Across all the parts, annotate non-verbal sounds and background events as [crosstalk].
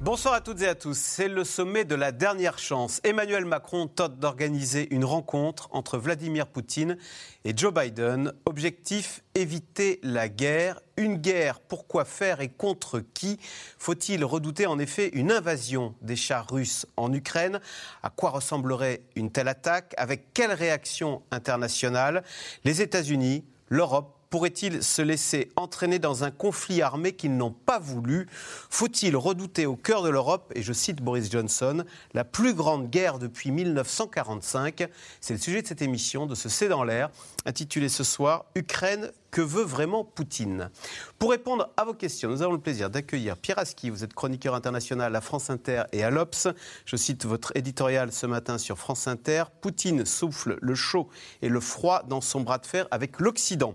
Bonsoir à toutes et à tous. C'est le sommet de la dernière chance. Emmanuel Macron tente d'organiser une rencontre entre Vladimir Poutine et Joe Biden. Objectif éviter la guerre. Une guerre, pourquoi faire et contre qui? Faut-il redouter en effet une invasion des chars russes en Ukraine? À quoi ressemblerait une telle attaque? Avec quelle réaction internationale? Les États-Unis, l'Europe, pourraient-ils se laisser entraîner dans un conflit armé qu'ils n'ont pas voulu? Faut-il redouter au cœur de l'Europe, et je cite Boris Johnson, la plus grande guerre depuis 1945 C'est le sujet de cette émission, de ce C'est dans l'air, intitulé ce soir Ukraine, que veut vraiment Poutine Pour répondre à vos questions, nous avons le plaisir d'accueillir Pierre Aski, vous êtes chroniqueur international à France Inter et à l'Obs. Je cite votre éditorial ce matin sur France Inter. Poutine souffle le chaud et le froid dans son bras de fer avec l'Occident.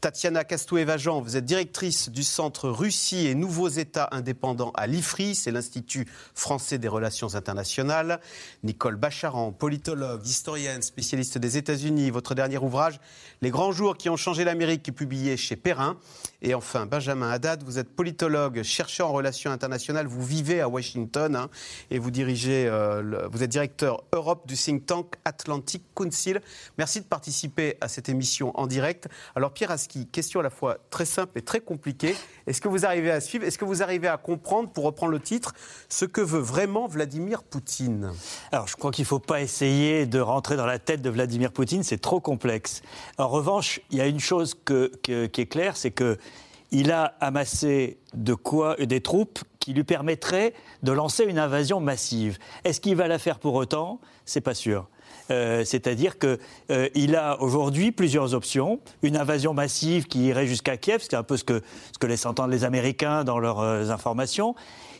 Tatiana Castoué-Vajan, vous êtes directrice du Centre Russie et Nouveaux États indépendants à l'IFRI, c'est l'Institut français des relations internationales. Nicole Bacharan, politologue, historienne, spécialiste des États-Unis, votre dernier ouvrage, Les grands jours qui ont changé l'Amérique, publié chez Perrin. Et enfin, Benjamin Haddad, vous êtes politologue, chercheur en relations internationales, vous vivez à Washington hein, et vous dirigez, euh, vous êtes directeur Europe du think tank Atlantic Council. Merci de participer à cette émission en direct. Alors Pierre Aski, question à la fois très simple et très compliquée. Est-ce que vous arrivez à suivre? Est-ce que vous arrivez à comprendre, pour reprendre le titre, ce que veut vraiment Vladimir Poutine? Alors je crois qu'il ne faut pas essayer de rentrer dans la tête de Vladimir Poutine, c'est trop complexe. En revanche, il y a une chose que qui est clair, c'est qu'il a amassé de quoi, des troupes qui lui permettraient de lancer une invasion massive. Est-ce qu'il va la faire pour autant? C'est pas sûr. Euh, c'est-à-dire qu'il euh, a aujourd'hui plusieurs options. Une invasion massive qui irait jusqu'à Kiev, c'est un peu ce que, ce que laissent entendre les Américains dans leurs euh, informations.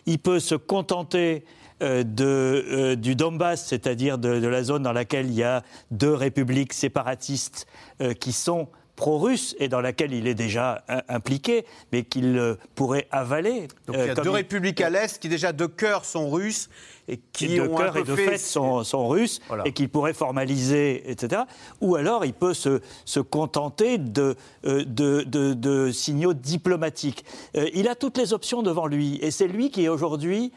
Il peut se contenter de, du Donbass, c'est-à-dire de, de, la zone dans laquelle il y a deux républiques séparatistes qui sont pro-russe et dans laquelle il est déjà impliqué, mais qu'il euh, pourrait avaler. Donc il y a euh, deux républiques à l'Est qui déjà de cœur sont russes et qui de cœur et de fait, sont, russes et qu'il pourrait formaliser, etc. Ou alors il peut se, se contenter de, euh, de, de, signaux diplomatiques. il a toutes les options devant lui et c'est lui qui aujourd'hui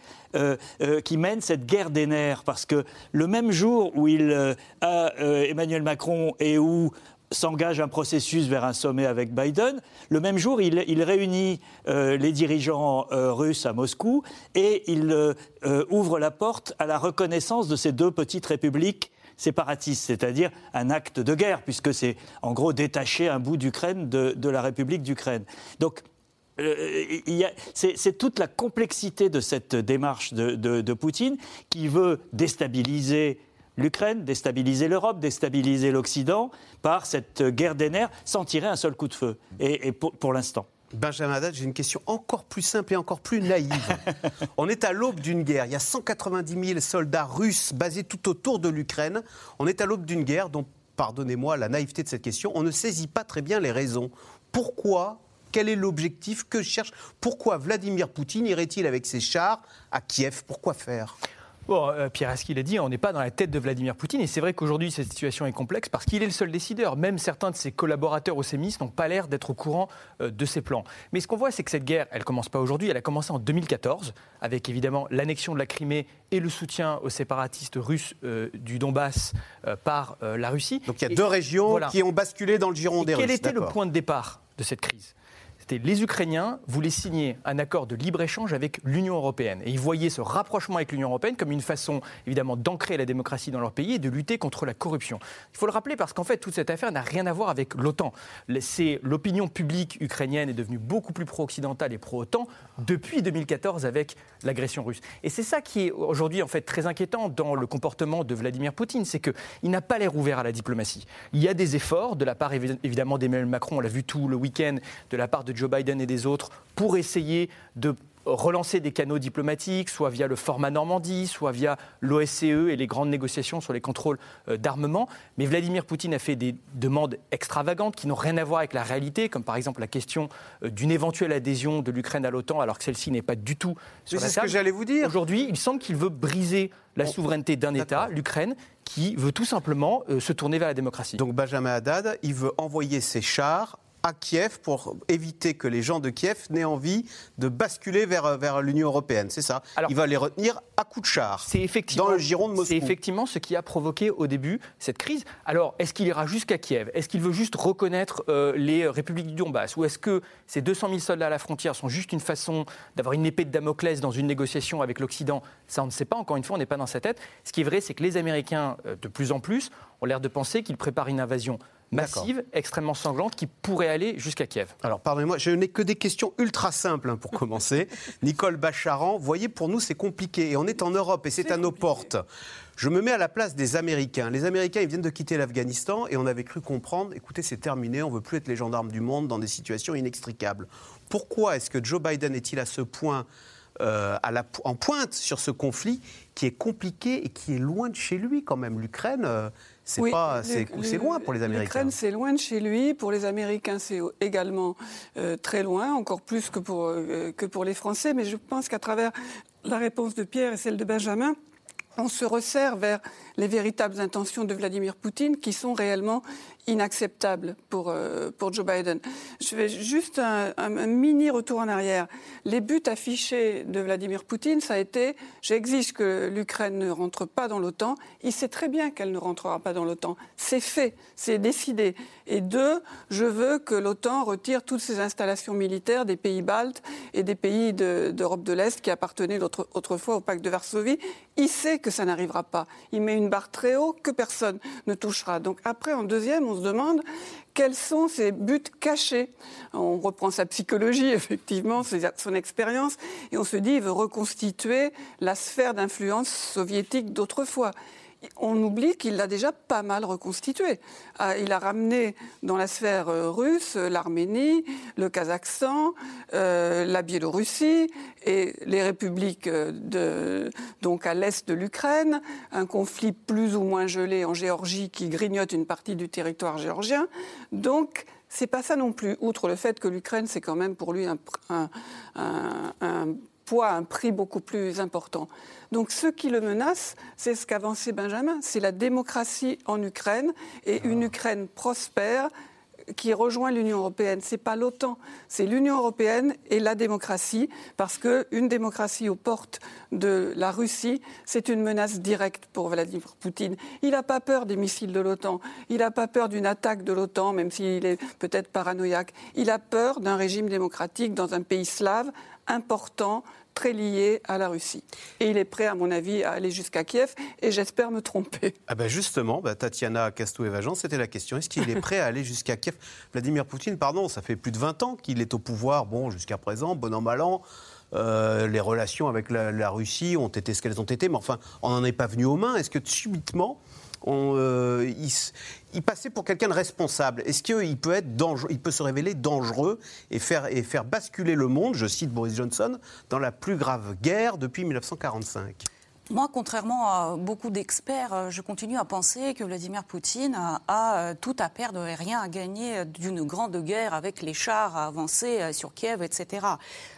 qui mène cette guerre des nerfs parce que le même jour où il a Emmanuel Macron et où s'engage un processus vers un sommet avec Biden. Le même jour, il, réunit euh, les dirigeants euh, russes à Moscou et il euh, ouvre la porte à la reconnaissance de ces deux petites républiques séparatistes, c'est-à-dire un acte de guerre, puisque c'est en gros détacher un bout d'Ukraine de, la République d'Ukraine. Donc, c'est toute la complexité de cette démarche de, de Poutine qui veut déstabiliser l'Ukraine, déstabiliser l'Europe, déstabiliser l'Occident par cette guerre des nerfs sans tirer un seul coup de feu. Et, pour, l'instant. Benjamin Haddad, j'ai une question encore plus simple et encore plus naïve. [laughs] on est à l'aube d'une guerre. Il y a 190 000 soldats russes basés tout autour de l'Ukraine. On est à l'aube d'une guerre dont, pardonnez-moi la naïveté de cette question, on ne saisit pas très bien les raisons. Pourquoi quel est l'objectif que cherche Pourquoi Vladimir Poutine irait-il avec ses chars à Kiev? Pourquoi faire? Bon, euh, Pierre Aski l'a dit, on n'est pas dans la tête de Vladimir Poutine. Et c'est vrai qu'aujourd'hui, cette situation est complexe parce qu'il est le seul décideur. Même certains de ses collaborateurs au sémis n'ont pas l'air d'être au courant euh, de ses plans. Mais ce qu'on voit, c'est que cette guerre, elle commence pas aujourd'hui. Elle a commencé en 2014, avec évidemment l'annexion de la Crimée et le soutien aux séparatistes russes euh, du Donbass par la Russie. Donc il y a deux régions qui ont basculé dans le giron des Russes. Quel était le point de départ de cette crise? C'était les Ukrainiens voulaient signer un accord de libre-échange avec l'Union européenne. Et ils voyaient ce rapprochement avec l'Union européenne comme une façon, évidemment, d'ancrer la démocratie dans leur pays et de lutter contre la corruption. Il faut le rappeler parce qu'en fait, toute cette affaire n'a rien à voir avec l'OTAN. L'opinion publique ukrainienne est devenue beaucoup plus pro-occidentale et pro-OTAN depuis 2014 avec l'agression russe. Et c'est ça qui est aujourd'hui, en fait, très inquiétant dans le comportement de Vladimir Poutine. C'est qu'il n'a pas l'air ouvert à la diplomatie. Il y a des efforts de la part, évidemment, d'Emmanuel Macron, on l'a vu tout le week-end, de la part de Joe Biden et des autres pour essayer de relancer des canaux diplomatiques, soit via le format Normandie, soit via l'OSCE et les grandes négociations sur les contrôles euh, d'armement. Mais Vladimir Poutine a fait des demandes extravagantes qui n'ont rien à voir avec la réalité, comme par exemple la question euh, d'une éventuelle adhésion de l'Ukraine à l'OTAN, alors que celle-ci n'est pas du tout sur C'est ce que j'allais vous dire. Aujourd'hui, il semble qu'il veut briser la souveraineté d'un État, l'Ukraine, qui veut tout simplement euh, se tourner vers la démocratie. Donc Benjamin Haddad, il veut envoyer ses chars à Kiev pour éviter que les gens de Kiev n'aient envie de basculer vers, vers l'Union européenne. C'est ça. il va les retenir à coups de char. C'est effectivement, dans le giron de Moscou. C'est effectivement ce qui a provoqué au début cette crise. Alors, est-ce qu'il ira jusqu'à Kiev? Est-ce qu'il veut juste reconnaître euh, les républiques du Donbass? Ou est-ce que ces 200 000 soldats à la frontière sont juste une façon d'avoir une épée de Damoclès dans une négociation avec l'Occident? Ça, on ne sait pas. Encore une fois, on n'est pas dans sa tête. Ce qui est vrai, c'est que les Américains, euh, de plus en plus, ont l'air de penser qu'ils préparent une invasion massive, extrêmement sanglante, qui pourrait aller jusqu'à Kiev. Alors, pardonnez-moi, je n'ai que des questions ultra simples hein, pour commencer. [laughs] Nicole Bacharan, voyez, pour nous, c'est compliqué. Et on est en Europe et c'est à nos portes. Je me mets à la place des Américains. Les Américains, ils viennent de quitter l'Afghanistan et on avait cru comprendre, écoutez, c'est terminé, on ne veut plus être les gendarmes du monde dans des situations inextricables. Pourquoi est-ce que Joe Biden est-il à ce point euh, à la, en pointe sur ce conflit qui est compliqué et qui est loin de chez lui quand même L'Ukraine, euh, c'est loin pour les Américains. L'Ukraine, c'est loin de chez lui. Pour les Américains, c'est également euh, très loin, encore plus que pour, que pour les Français. Mais je pense qu'à travers la réponse de Pierre et celle de Benjamin, on se resserre vers les véritables intentions de Vladimir Poutine qui sont réellement inacceptables pour, euh, pour Joe Biden. Je vais juste un, mini retour en arrière. Les buts affichés de Vladimir Poutine, ça a été j'exige que l'Ukraine ne rentre pas dans l'OTAN. Il sait très bien qu'elle ne rentrera pas dans l'OTAN. C'est fait, c'est décidé. Et deux, je veux que l'OTAN retire toutes ses installations militaires des pays baltes et des pays d'Europe de, l'Est qui appartenaient autrefois au pacte de Varsovie. Il sait que ça n'arrivera pas. Il met une barre très haut que personne ne touchera. Donc après, en deuxième, on se demande quels sont ces buts cachés. On reprend sa psychologie, [laughs] effectivement, son expérience, et on se dit, il veut reconstituer la sphère d'influence soviétique d'autrefois on oublie qu'il l'a déjà pas mal reconstitué. Ah, il a ramené dans la sphère euh, russe l'Arménie, le Kazakhstan, euh, la Biélorussie et les républiques euh, donc à l'est de l'Ukraine, un conflit plus ou moins gelé en Géorgie qui grignote une partie du territoire géorgien. Donc, c'est pas ça non plus, outre le fait que l'Ukraine, c'est quand même pour lui un poids, un prix beaucoup plus important. Donc ce qui le menace, c'est ce qu'avançait Benjamin, c'est la démocratie en Ukraine et une Ukraine prospère qui rejoint l'Union européenne. Ce n'est pas l'OTAN, c'est l'Union européenne et la démocratie, parce qu'une démocratie aux portes de la Russie, c'est une menace directe pour Vladimir Poutine. Il n'a pas peur des missiles de l'OTAN, il n'a pas peur d'une attaque de l'OTAN, même s'il est peut-être paranoïaque. Il a peur d'un régime démocratique dans un pays slave important très lié à la Russie. Et il est prêt, à mon avis, à aller jusqu'à Kiev, et j'espère me tromper. Ah ben justement, bah, Tatiana Castou-Evagen, c'était la question. Est-ce qu'il est prêt à aller jusqu'à Kiev? Vladimir Poutine, pardon, ça fait plus de 20 ans qu'il est au pouvoir, bon, jusqu'à présent, bon an, mal an. Euh, les relations avec la, la, Russie ont été ce qu'elles ont été, mais enfin, on n'en est pas venu aux mains. Est-ce que subitement, on, euh, il, passait pour quelqu'un de responsable. Est-ce qu'il peut, être il peut se révéler dangereux et faire, et faire basculer le monde, je cite Boris Johnson, dans la plus grave guerre depuis 1945 moi, contrairement à beaucoup d'experts, euh, je continue à penser que Vladimir Poutine a, euh, tout à perdre et rien à gagner d'une grande guerre avec les chars à avancer sur Kiev, etc.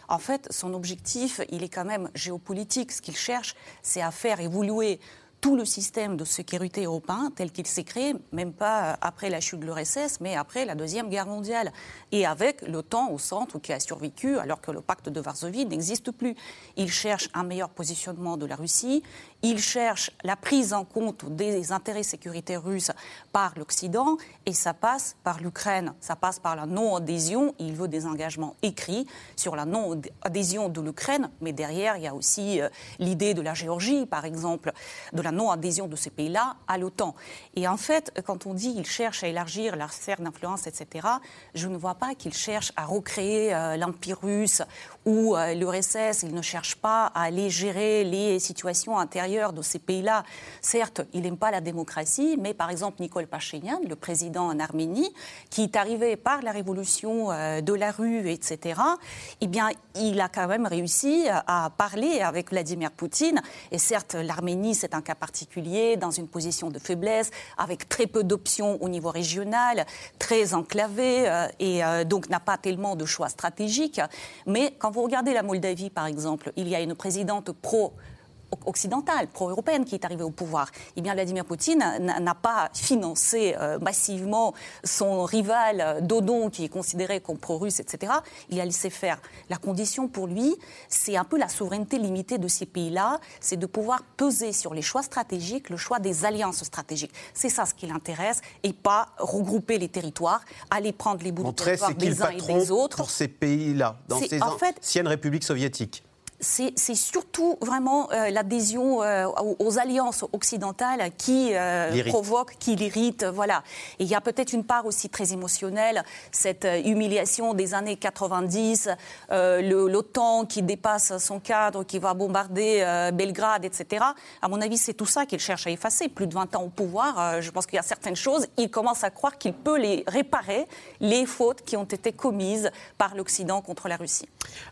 En fait, son objectif, il est quand même géopolitique. Ce qu'il cherche, c'est à faire évoluer tout le système de sécurité européen tel qu'il s'est créé, même pas après la chute de l'URSS, mais après la Deuxième Guerre mondiale, et avec l'OTAN au centre qui a survécu alors que le pacte de Varsovie n'existe plus. Il cherche un meilleur positionnement de la Russie, il cherche la prise en compte des intérêts sécuritaires russes par l'Occident, et ça passe par l'Ukraine, ça passe par la non-adhésion, il veut des engagements écrits sur la non-adhésion de l'Ukraine, mais derrière, il y a aussi euh, l'idée de la Géorgie, par exemple, de la non-adhésion de ces pays-là à l'OTAN. Et en fait, quand on dit qu'il cherche à élargir la sphère d'influence, etc., je ne vois pas qu'il cherche à recréer euh, l'Empire russe ou euh, l'URSS. Il ne cherche pas à aller gérer les situations intérieures de ces pays-là. Certes, il n'aime pas la démocratie, mais par exemple, Nicole Pachinian, le président en Arménie, qui est arrivé par la révolution euh, de la rue, etc., eh bien, il a quand même réussi à parler avec Vladimir Poutine. Et certes, l'Arménie, c'est un cas particulier, dans une position de faiblesse, avec très peu d'options au niveau régional, très enclavé, euh, et donc n'a pas tellement de choix stratégiques. Mais vous regardez la Moldavie, par exemple, il y a une présidente pro occidentale, pro-européenne qui est arrivée au pouvoir. Eh bien, Vladimir Poutine n'a pas financé euh, massivement son rival euh, Dodon, qui est considéré comme pro-russe, etc. Il a laissé faire. La condition pour lui, c'est un peu la souveraineté limitée de ces pays-là, c'est de pouvoir peser sur les choix stratégiques, le choix des alliances stratégiques. C'est ça ce qui l'intéresse, et pas regrouper les territoires, aller prendre les bouts de territoire des uns et des autres. Pour ces pays-là, dans ces anciennes républiques soviétiques c'est surtout vraiment euh, l'adhésion euh, aux, alliances occidentales qui euh, provoque, qui l'irrite. Voilà. Et il y a peut-être une part aussi très émotionnelle, cette humiliation des années 90, l'OTAN qui dépasse son cadre, qui va bombarder Belgrade, etc. À mon avis, c'est tout ça qu'il cherche à effacer. Plus de 20 ans au pouvoir, je pense qu'il y a certaines choses, il commence à croire qu'il peut les réparer, les fautes qui ont été commises par l'Occident contre la Russie.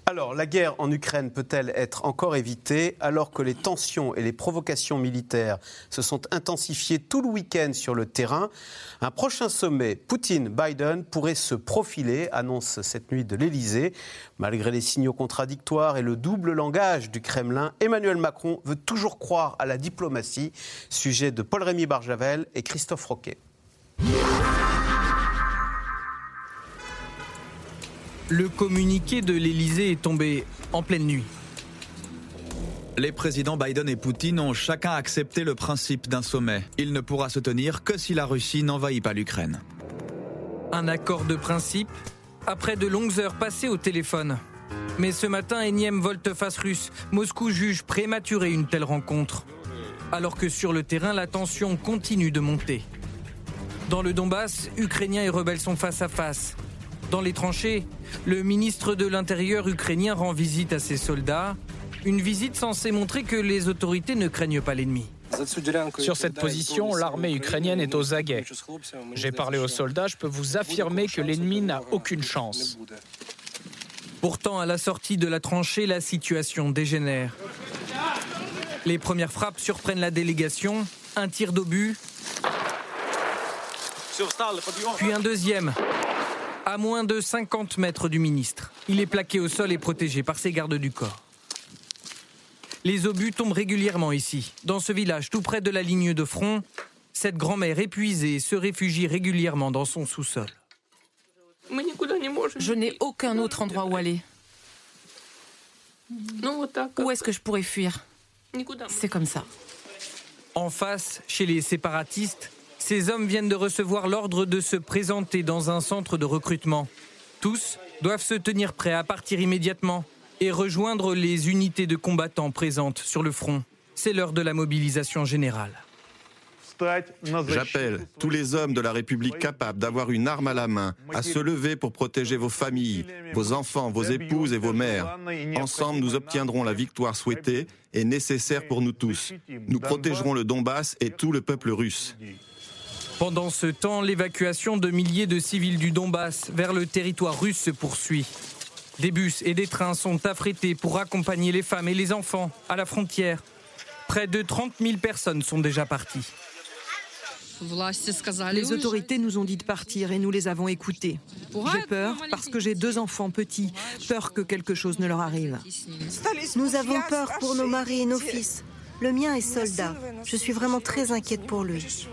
Alors, la guerre en Ukraine peut elle être encore évitée alors que les tensions et les provocations militaires se sont intensifiées tout le week-end sur le terrain? Un prochain sommet Poutine-Biden pourrait se profiler, annonce cette nuit de l'Elysée. Malgré les signaux contradictoires et le double langage du Kremlin, Emmanuel Macron veut toujours croire à la diplomatie. Sujet de Paul-Rémy Barjavel et Christophe Roquet. Le communiqué de l'Elysée est tombé en pleine nuit. Les présidents Biden et Poutine ont chacun accepté le principe d'un sommet. Il ne pourra se tenir que si la Russie n'envahit pas l'Ukraine. Un accord de principe après de longues heures passées au téléphone. Mais ce matin, énième volte-face russe, Moscou juge prématuré une telle rencontre. Alors que sur le terrain, la tension continue de monter. Dans le Donbass, Ukrainiens et rebelles sont face à face. Dans les tranchées, le ministre de l'Intérieur ukrainien rend visite à ses soldats une visite censée montrer que les autorités ne craignent pas l'ennemi. Sur cette position, l'armée ukrainienne est aux aguets. J'ai parlé aux soldats, je peux vous affirmer que l'ennemi n'a aucune chance. Pourtant, à la sortie de la tranchée, la situation dégénère. Les premières frappes surprennent la délégation, un tir d'obus, puis un deuxième, à moins de 50 mètres du ministre. Il est plaqué au sol et protégé par ses gardes du corps. Les obus tombent régulièrement ici. Dans ce village, tout près de la ligne de front, cette grand-mère épuisée se réfugie régulièrement dans son sous-sol. Je n'ai aucun autre endroit où aller. Où est-ce que je pourrais fuir? C'est comme ça. En face, chez les séparatistes, ces hommes viennent de recevoir l'ordre de se présenter dans un centre de recrutement. Tous doivent se tenir prêts à partir immédiatement et rejoindre les unités de combattants présentes sur le front. C'est l'heure de la mobilisation générale. J'appelle tous les hommes de la République capables d'avoir une arme à la main à se lever pour protéger vos familles, vos enfants, vos épouses et vos mères. Ensemble, nous obtiendrons la victoire souhaitée et nécessaire pour nous tous. Nous protégerons le Donbass et tout le peuple russe. Pendant ce temps, l'évacuation de milliers de civils du Donbass vers le territoire russe se poursuit. Des bus et des trains sont affrétés pour accompagner les femmes et les enfants à la frontière. Près de 30 000 personnes sont déjà parties. Les autorités nous ont dit de partir et nous les avons écoutés. J'ai peur parce que j'ai deux enfants petits, peur que quelque chose ne leur arrive. Nous avons peur pour nos maris et nos fils. Le mien est soldat. Je suis vraiment très inquiète pour lui.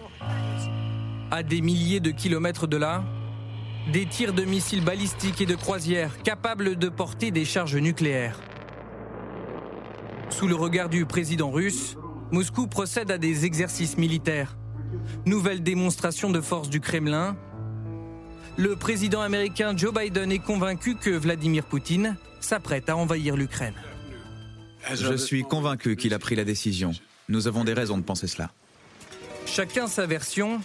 À des milliers de kilomètres de là, des tirs de missiles balistiques et de croisières capables de porter des charges nucléaires. Sous le regard du président russe, Moscou procède à des exercices militaires. Nouvelle démonstration de force du Kremlin. Le président américain Joe Biden est convaincu que Vladimir Poutine s'apprête à envahir l'Ukraine. Je suis convaincu qu'il a pris la décision. Nous avons des raisons de penser cela. Chacun sa version,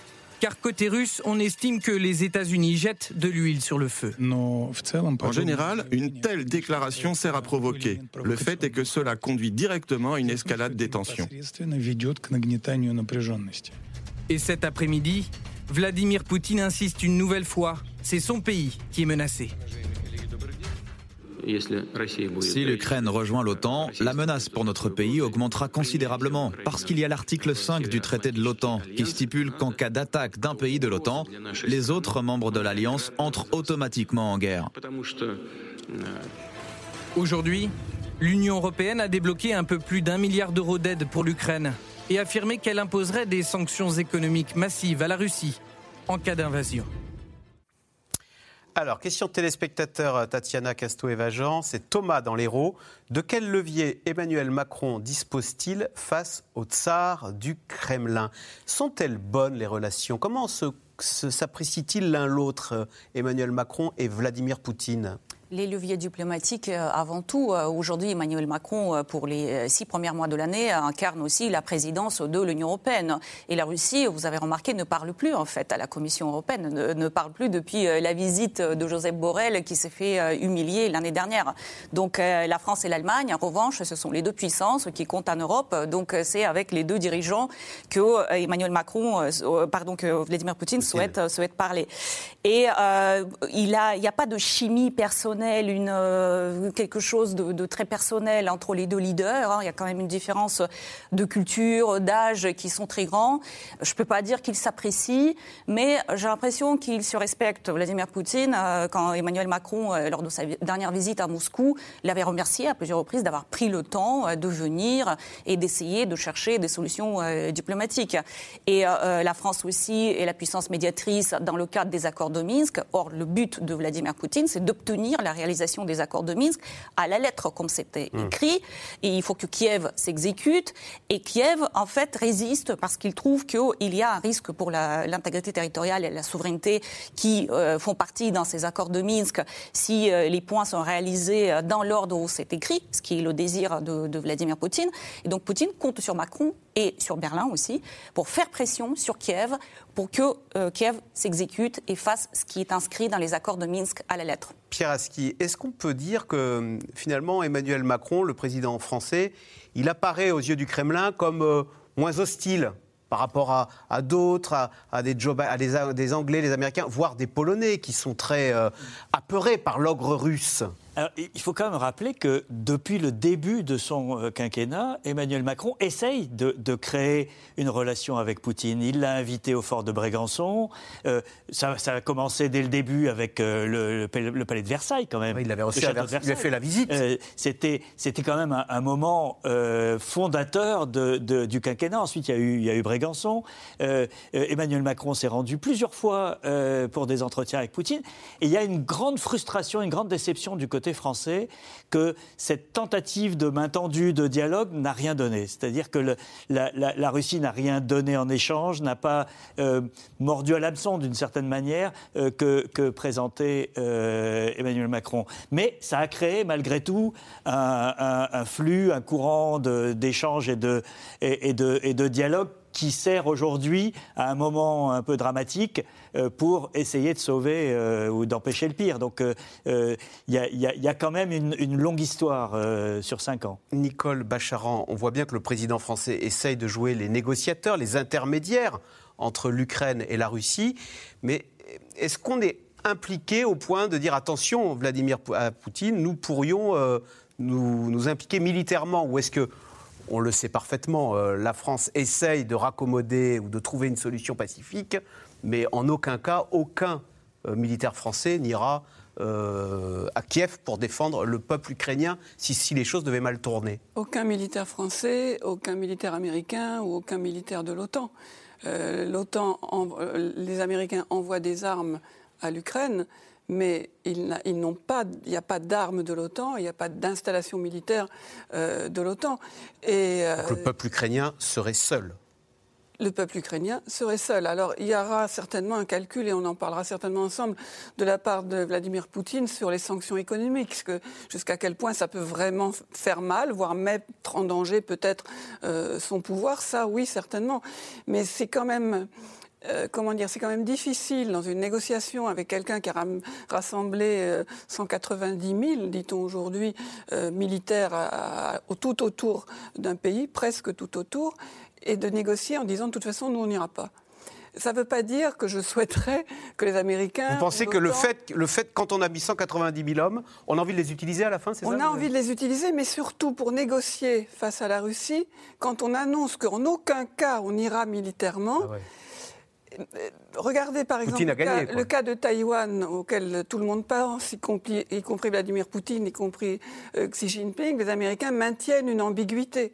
car côté russe, on estime que les États-Unis jettent de l'huile sur le feu. En général, une telle déclaration sert à provoquer. Le fait est que cela conduit directement à une escalade des tensions. Et cet après-midi, Vladimir Poutine insiste une nouvelle fois, c'est son pays qui est menacé. Si l'Ukraine rejoint l'OTAN, la menace pour notre pays augmentera considérablement parce qu'il y a l'article 5 du traité de l'OTAN qui stipule qu'en cas d'attaque d'un pays de l'OTAN, les autres membres de l'Alliance entrent automatiquement en guerre. Aujourd'hui, l'Union européenne a débloqué un peu plus d'un milliard d'euros d'aide pour l'Ukraine et affirmé qu'elle imposerait des sanctions économiques massives à la Russie en cas d'invasion. Alors, question de téléspectateur euh, Tatiana Casto-Evagen, c'est Thomas dans l'Hérault. De quel levier Emmanuel Macron dispose-t-il face au tsar du Kremlin? Sont-elles bonnes les relations? Comment s'apprécient-ils l'un l'autre, euh, Emmanuel Macron et Vladimir Poutine? Les leviers diplomatiques, euh, avant tout, euh, aujourd'hui, Emmanuel Macron, euh, pour les six premiers mois de l'année, incarne aussi la présidence de l'Union européenne. Et la Russie, vous avez remarqué, ne parle plus, en fait, à la Commission européenne, ne, parle plus depuis la visite de Joseph Borrell qui s'est fait humilier l'année dernière. Donc la France et l'Allemagne, en revanche, ce sont les deux puissances qui comptent en Europe. Donc c'est avec les deux dirigeants que Emmanuel Macron, pardon, que Vladimir Poutine souhaite, souhaite parler. Et il n'y a, il a pas de chimie personnelle une, euh, quelque chose de, très personnel entre les deux leaders. Hein. Il y a quand même une différence de culture, d'âge qui sont très grands. Je ne peux pas dire qu'ils s'apprécient, mais j'ai l'impression qu'ils se respectent. Vladimir Poutine, euh, quand Emmanuel Macron, euh, lors de sa dernière visite à Moscou, l'avait remercié à plusieurs reprises d'avoir pris le temps de venir et d'essayer de chercher des solutions diplomatiques. Et la France aussi est la puissance médiatrice dans le cadre des accords de Minsk. Or, le but de Vladimir Poutine, c'est d'obtenir la réalisation des accords de Minsk à la lettre, comme c'était hmm. écrit. Et il faut que Kiev s'exécute. Et Kiev, en fait, résiste parce qu'il trouve qu'il y a un risque pour l'intégrité territoriale et la souveraineté qui euh, font partie dans ces accords de Minsk si euh, les points sont réalisés euh, dans l'ordre où c'est écrit, ce qui est le désir de, de Vladimir Poutine. Et donc Poutine compte sur Macron et sur Berlin aussi pour faire pression sur Kiev pour que euh, Kiev s'exécute et fasse ce qui est inscrit dans les accords de Minsk à la lettre. Pierre est-ce qu'on peut dire que finalement Emmanuel Macron, le président français, il apparaît aux yeux du Kremlin comme euh, moins hostile par rapport à, d'autres, à, des, des, Anglais, des Américains, voire des Polonais qui sont très euh, apeurés par l'ogre russe? Il faut quand même rappeler que depuis le début de son euh, quinquennat, Emmanuel Macron essaye de, créer une relation avec Poutine. Il l'a invité au fort de Brégançon. Euh, ça, a commencé dès le début avec euh, le, palais de Versailles, quand même. il avait reçu, il a fait la visite. c'était, c'était quand même un, moment fondateur de, du quinquennat. Ensuite, il y a eu, il y a eu Brégançon. Emmanuel Macron s'est rendu plusieurs fois pour des entretiens avec Poutine. Et il y a une grande frustration, une grande déception du côté français que cette tentative de main tendue de dialogue n'a rien donné. C'est-à-dire que la, Russie n'a rien donné en échange, n'a pas euh, mordu à l'hameçon d'une certaine manière euh, que, présentait euh, Emmanuel Macron. Mais ça a créé malgré tout un, flux, un courant d'échanges et de, et, de, et de dialogue qui sert aujourd'hui à un moment un peu dramatique euh, pour essayer de sauver euh, ou d'empêcher le pire. Donc il y, a quand même une, longue histoire euh, sur cinq ans. Nicole Bacharan, on voit bien que le président français essaye de jouer les négociateurs, les intermédiaires entre l'Ukraine et la Russie. Mais est-ce qu'on est impliqué au point de dire attention, Vladimir Poutine, nous pourrions nous, nous impliquer militairement Ou est-ce que on le sait parfaitement, euh, la France essaye de raccommoder ou de trouver une solution pacifique, mais en aucun cas, aucun euh, militaire français n'ira euh, à Kiev pour défendre le peuple ukrainien si, les choses devaient mal tourner. Aucun militaire français, aucun militaire américain ou aucun militaire de l'OTAN. L'OTAN, les Américains envoient des armes à l'Ukraine mais ils, n'ont pas, il n'y a pas d'armes de l'OTAN, il n'y a pas d'installation militaire euh, de l'OTAN. Et, euh, Donc le peuple ukrainien serait seul le peuple ukrainien serait seul. Alors il y aura certainement un calcul, et on en parlera certainement ensemble, de la part de Vladimir Poutine sur les sanctions économiques, jusqu'à quel point ça peut vraiment faire mal, voire mettre en danger peut-être euh, son pouvoir. Ça, oui, certainement. Mais c'est quand même euh, comment dire, c'est quand même difficile dans une négociation avec quelqu'un qui a rassemblé 190 euh, 000, dit-on aujourd'hui, militaires tout autour d'un pays, presque tout autour, et de négocier en disant de toute façon, nous, on n'ira pas. Ça ne veut pas dire que je souhaiterais que les Américains. Vous pensez que le fait, le fait, quand on a mis 190 000 hommes, on a envie de les utiliser à la fin, c'est ça On a envie de les utiliser, mais surtout pour négocier face à la Russie, quand on annonce qu'en aucun cas on ira militairement. Ah Regardez par exemple le, cas, de Taïwan auquel tout le monde pense, y compris, y compris Vladimir Poutine, y compris euh, Xi Jinping. Les Américains maintiennent une ambiguïté.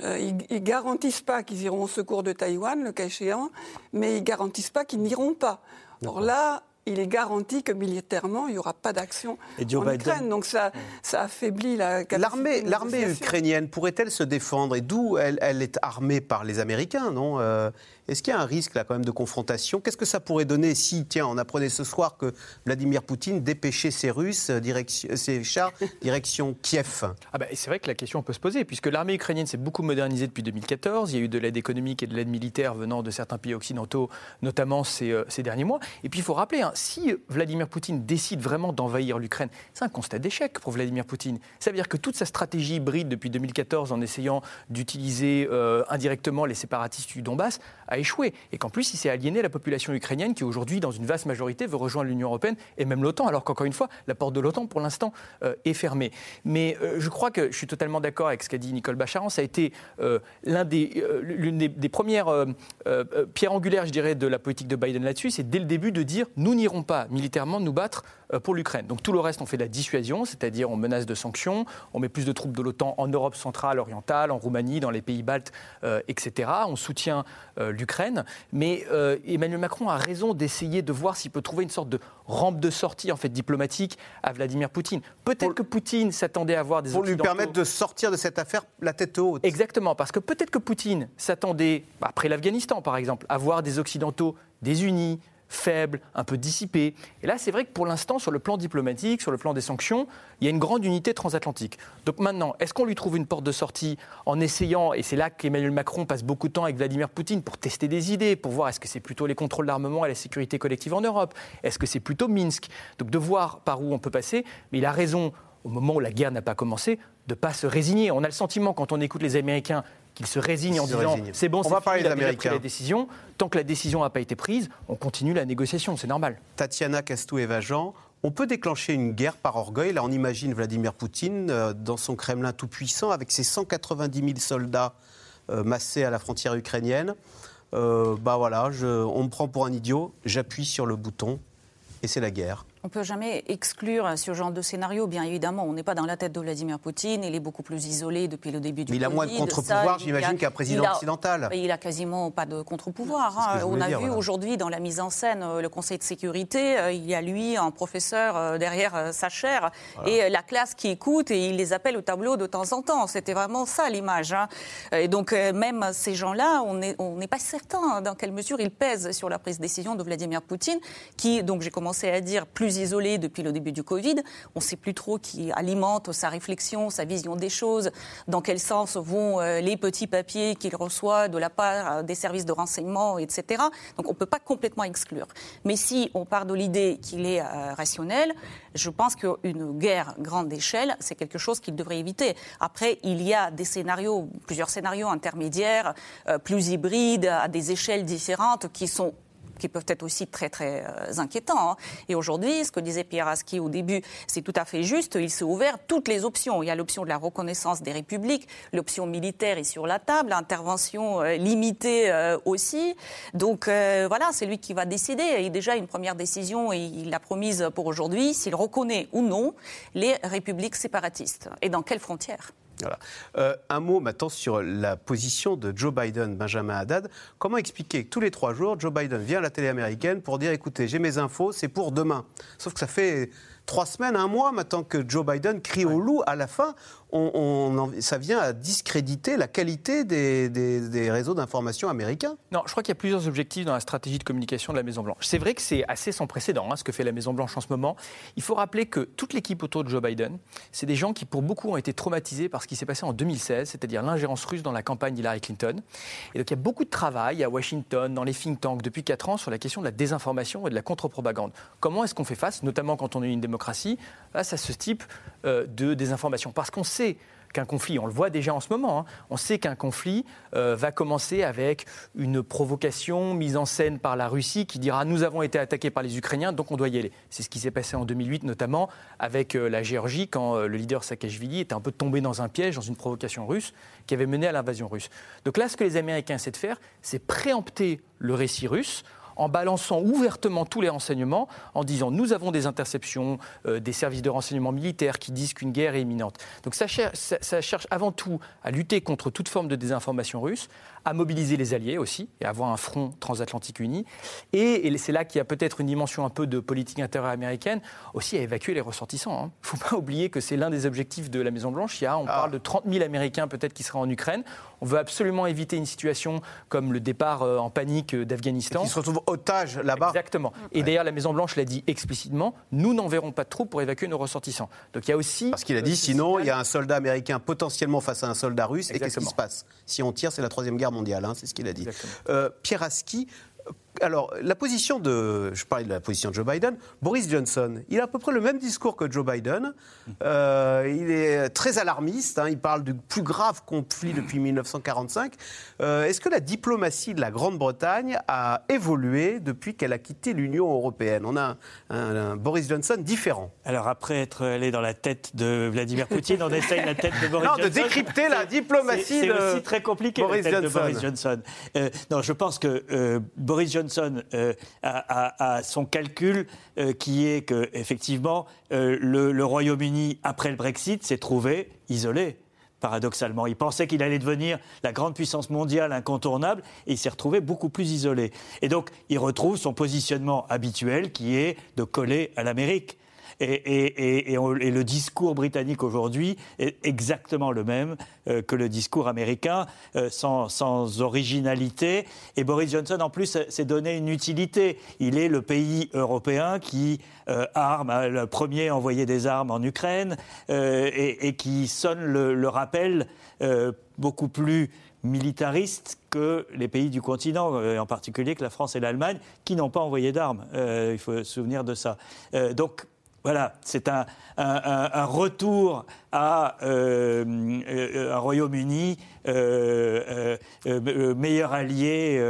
Euh, ils ne garantissent pas qu'ils iront au secours de Taïwan, le cas échéant, mais ils ne garantissent pas qu'ils n'iront pas. Or là, il est garanti que militairement, il n'y aura pas d'action en Ukraine. Donc ça, ça affaiblit la capacité L'armée ukrainienne pourrait-elle se défendre? Et d'où elle, elle, est armée par les Américains, non? Euh, est-ce qu'il y a un risque là quand même de confrontation? Qu'est-ce que ça pourrait donner si, tiens, on apprenait ce soir que Vladimir Poutine dépêchait ses Russes, euh, direction, ses chars, [laughs] direction Kiev? Ah bah, C'est vrai que la question peut se poser, puisque l'armée ukrainienne s'est beaucoup modernisée depuis 2014. Il y a eu de l'aide économique et de l'aide militaire venant de certains pays occidentaux, notamment ces, euh, ces derniers mois. Et puis il faut rappeler, hein, si Vladimir Poutine décide vraiment d'envahir l'Ukraine, c'est un constat d'échec pour Vladimir Poutine. Ça veut dire que toute sa stratégie hybride depuis 2014 en essayant d'utiliser euh, indirectement les séparatistes du Donbass a échoué. Et qu'en plus, il s'est aliéné la population ukrainienne qui, aujourd'hui, dans une vaste majorité, veut rejoindre l'Union européenne et même l'OTAN, alors qu'encore une fois, la porte de l'OTAN, pour l'instant, euh, est fermée. Mais euh, je crois que je suis totalement d'accord avec ce qu'a dit Nicole Bacharan. Ça a été l'une des, premières pierres angulaires, je dirais, de la politique de Biden là-dessus. C'est dès le début de dire nous n'irons pas militairement nous battre pour l'Ukraine. Donc tout le reste, on fait de la dissuasion, c'est-à-dire on menace de sanctions, on met plus de troupes de l'OTAN en Europe centrale, orientale, en Roumanie, dans les pays baltes, etc. On soutient l'Ukraine. Mais euh, Emmanuel Macron a raison d'essayer de voir s'il peut trouver une sorte de rampe de sortie en fait diplomatique à Vladimir Poutine. Peut-être que Poutine s'attendait à avoir des pour lui permettre de sortir de cette affaire la tête haute. Exactement, parce que peut-être que Poutine s'attendait après l'Afghanistan par exemple à voir des occidentaux désunis, faible, un peu dissipé. Et là, c'est vrai que pour l'instant, sur le plan diplomatique, sur le plan des sanctions, il y a une grande unité transatlantique. Donc maintenant, est-ce qu'on lui trouve une porte de sortie en essayant, et c'est là qu'Emmanuel Macron passe beaucoup de temps avec Vladimir Poutine pour tester des idées, pour voir est-ce que c'est plutôt les contrôles d'armement et la sécurité collective en Europe, est-ce que c'est plutôt Minsk? Donc de voir par où on peut passer, mais il a raison au moment où la guerre n'a pas commencé, de ne pas se résigner. On a le sentiment, quand on écoute les Américains, qu'ils se résignent en disant c'est bon, c'est fini, il a pris la décision. Tant que la décision n'a pas été prise, on continue la négociation, c'est normal. Tatiana Castou-Evajan, on peut déclencher une guerre par orgueil. Là, on imagine Vladimir Poutine euh, dans son Kremlin tout puissant avec ses 190 000 soldats euh, massés à la frontière ukrainienne. Euh, bah voilà, on me prend pour un idiot, j'appuie sur le bouton et c'est la guerre. On ne peut jamais exclure ce genre de scénario, bien évidemment. On n'est pas dans la tête de Vladimir Poutine, il est beaucoup plus isolé depuis le début du Mais il a moins de contre-pouvoir, j'imagine, qu'un président occidental. Il a quasiment pas de contre-pouvoir. Hein. On a vu aujourd'hui dans la mise en scène euh, le Conseil de sécurité, euh, il y a lui, un professeur euh, derrière sa chaire, et la classe qui écoute, et il les appelle au tableau de temps en temps. C'était vraiment ça l'image. Hein. Et donc même ces gens-là, on n'est on pas certain dans quelle mesure ils pèsent sur la prise de décision de Vladimir Poutine, qui, donc j'ai commencé à dire, plus isolé depuis le début du Covid. On ne sait plus trop qui alimente sa réflexion, sa vision des choses, dans quel sens vont euh, les petits papiers qu'il reçoit de la part euh, des services de renseignement, etc. Donc on ne peut pas complètement exclure. Mais si on part de l'idée qu'il est euh, rationnel, je pense qu'une guerre grande échelle, c'est quelque chose qu'il devrait éviter. Après, il y a des scénarios, plusieurs scénarios intermédiaires, plus hybrides, à des échelles différentes, qui sont qui peuvent être aussi très très euh, inquiétants. Hein. Et aujourd'hui, ce que disait Pierre Aski au début, c'est tout à fait juste. Il s'est ouvert toutes les options. Il y a l'option de la reconnaissance des républiques, l'option militaire est sur la table, l'intervention euh, limitée euh, aussi. Donc voilà, c'est lui qui va décider. A déjà une première décision et il l'a promise pour aujourd'hui, s'il reconnaît ou non les républiques séparatistes et dans quelles frontières? Euh, un mot maintenant sur la position de Joe Biden, Benjamin Haddad. Comment expliquer que tous les trois jours, Joe Biden vient à la télé américaine pour dire écoutez, j'ai mes infos, c'est pour demain. Sauf que ça fait trois semaines, un mois maintenant que Joe Biden crie au loup. À la fin, ça vient à discréditer la qualité des, réseaux d'information américains. Non, je crois qu'il y a plusieurs objectifs dans la stratégie de communication de la Maison-Blanche. C'est vrai que c'est assez sans précédent hein, ce que fait la Maison-Blanche en ce moment. Il faut rappeler que toute l'équipe autour de Joe Biden, c'est des gens qui, pour beaucoup, ont été traumatisés par ce qui s'est passé en 2016, c'est-à-dire l'ingérence russe dans la campagne Hillary Clinton. Et donc il y a beaucoup de travail à Washington, dans les think tanks, depuis 4 ans, sur la question de la désinformation et de la contre-propagande. Comment est-ce qu'on fait face, notamment quand on est une démocratie, face à ce type euh, de désinformation? Parce qu'on sait qu'un conflit, on le voit déjà en ce moment, hein, on sait qu'un conflit euh, va commencer avec une provocation mise en scène par la Russie qui dira nous avons été attaqués par les Ukrainiens, donc on doit y aller. C'est ce qui s'est passé en 2008 notamment avec euh, la Géorgie quand euh, le leader Saakashvili était un peu tombé dans un piège, dans une provocation russe qui avait mené à l'invasion russe. Donc là, ce que les Américains essaient de faire, c'est préempter le récit russe en balançant ouvertement tous les renseignements, en disant nous avons des interceptions euh, des services de renseignement militaires qui disent qu'une guerre est imminente. Donc ça cherche, avant tout à lutter contre toute forme de désinformation russe, à mobiliser les alliés aussi, et avoir un front transatlantique uni. Et, c'est là qu'il y a peut-être une dimension un peu de politique intérieure américaine, aussi à évacuer les ressortissants. Il hein. ne faut pas oublier que c'est l'un des objectifs de la Maison-Blanche. Il y a, on ah. parle de 30 000 Américains peut-être qui seraient en Ukraine. On veut absolument éviter une situation comme le départ euh, en panique euh, d'Afghanistan. Qui se retrouvent otages là-bas. Exactement. Et d'ailleurs, la Maison-Blanche l'a dit explicitement nous n'enverrons pas de troupes pour évacuer nos ressortissants. Donc il y a aussi. Parce qu'il a dit sinon, il y a un soldat américain potentiellement face à un soldat russe. Et qu'est-ce qui se passe? Si on tire, c'est la Troisième Guerre mondiale, hein, c'est ce qu'il a dit. Euh, Pierre Aski, alors, la position de. Je parlais de la position de Joe Biden. Boris Johnson, il a à peu près le même discours que Joe Biden. Euh, il est très alarmiste. Hein, il parle du plus grave conflit depuis 1945. Euh, est-ce que la diplomatie de la Grande-Bretagne a évolué depuis qu'elle a quitté l'Union européenne? On a un, Boris Johnson différent. Alors, après être allé dans la tête de Vladimir Poutine, on essaye la tête de Boris Johnson. Non, de décrypter la diplomatie de. C'est aussi très compliqué, Boris la tête Johnson. de Boris Johnson. Euh, non, je pense que Boris Johnson Johnson euh, a, son calcul euh, qui est que effectivement euh, le, Royaume-Uni après le Brexit s'est trouvé isolé. Paradoxalement, il pensait qu'il allait devenir la grande puissance mondiale incontournable et il s'est retrouvé beaucoup plus isolé. Et donc, il retrouve son positionnement habituel qui est de coller à l'Amérique. Et, le discours britannique aujourd'hui est exactement le même euh, que le discours américain, euh, sans, originalité. Et Boris Johnson, en plus, s'est donné une utilité. Il est le pays européen qui euh, arme, le premier à envoyer des armes en Ukraine, et, qui sonne le, rappel beaucoup plus militariste que les pays du continent, en particulier que la France et l'Allemagne, qui n'ont pas envoyé d'armes. il faut se souvenir de ça. donc voilà, c'est un, retour à euh, un Royaume-Uni euh, euh, meilleur allié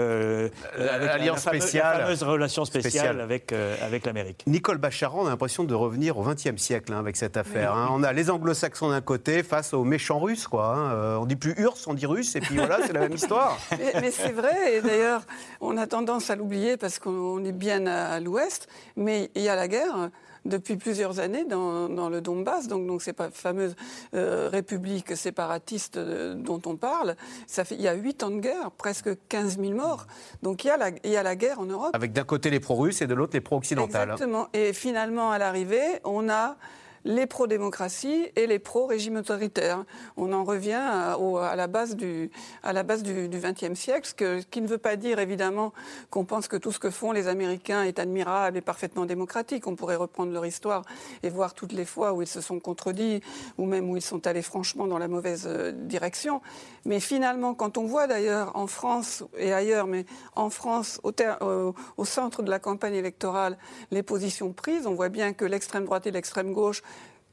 avec Alliance spéciale. fameuse relation spéciale, avec, avec l'Amérique. Nicole Bacharan, on a l'impression de revenir au XXe siècle hein, avec cette affaire. Hein. On a les anglo-saxons d'un côté face aux méchants russes. Quoi, hein. On dit plus URSS, on dit russe, et puis voilà, c'est la même histoire. [laughs] Mais, c'est vrai, et d'ailleurs, on a tendance à l'oublier parce qu'on est bien à l'ouest, mais il y a la guerre depuis plusieurs années dans, dans le Donbass, donc, donc ces fameuses euh, républiques séparatistes euh, dont on parle. Ça fait, il y a huit ans de guerre, presque 15 000 morts. Donc il y a la, il y a la guerre en Europe. Avec d'un côté les pro-russes et de l'autre les pro-occidentales. Exactement. Et finalement, à l'arrivée, on a les pro-démocratie et les pro-régime autoritaire. On en revient à, la base du XXe siècle, ce, qui ne veut pas dire évidemment qu'on pense que tout ce que font les Américains est admirable et parfaitement démocratique. On pourrait reprendre leur histoire et voir toutes les fois où ils se sont contredits ou même où ils sont allés franchement dans la mauvaise euh, direction. Mais finalement, quand on voit d'ailleurs en France et ailleurs, mais en France, au, au centre de la campagne électorale, les positions prises, on voit bien que l'extrême droite et l'extrême gauche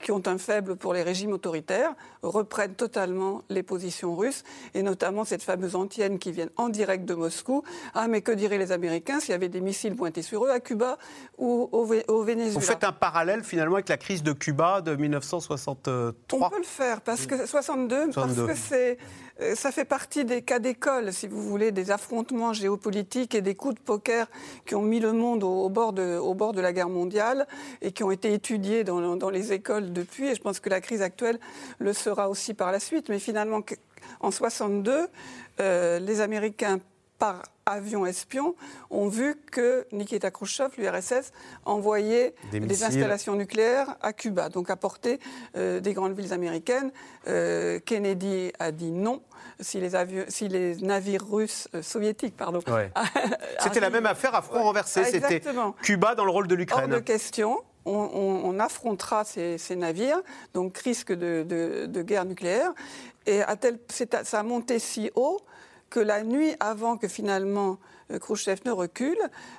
qui ont un faible pour les régimes autoritaires, reprennent totalement les positions russes, et notamment cette fameuse antienne qui vient en direct de Moscou. Ah, mais que diraient les Américains s'il y avait des missiles pointés sur eux à Cuba ou au, Venezuela? Vous faites un parallèle finalement avec la crise de Cuba de 1963 On peut le faire, parce que 62. parce que c'est euh, ça fait partie des cas d'école, si vous voulez, des affrontements géopolitiques et des coups de poker qui ont mis le monde au, bord, de, au bord de la guerre mondiale et qui ont été étudiés dans, dans, les écoles depuis. Et je pense que la crise actuelle le sera aussi par la suite. Mais finalement, en 62, euh, les Américains par avion espion, ont vu que Nikita Khrushchev, l'URSS, envoyait des, installations nucléaires à Cuba, donc à portée des grandes villes américaines. Kennedy a dit non si les, avions, si les navires russes, euh, soviétiques, pardon. [laughs] C'était la même affaire à front renversé. C'était Cuba dans le rôle de l'Ukraine. Hors de question. On, affrontera ces, navires, donc risque de, guerre nucléaire. Et à tel, ça a monté si haut que la nuit avant que finalement euh, Khrushchev ne recule.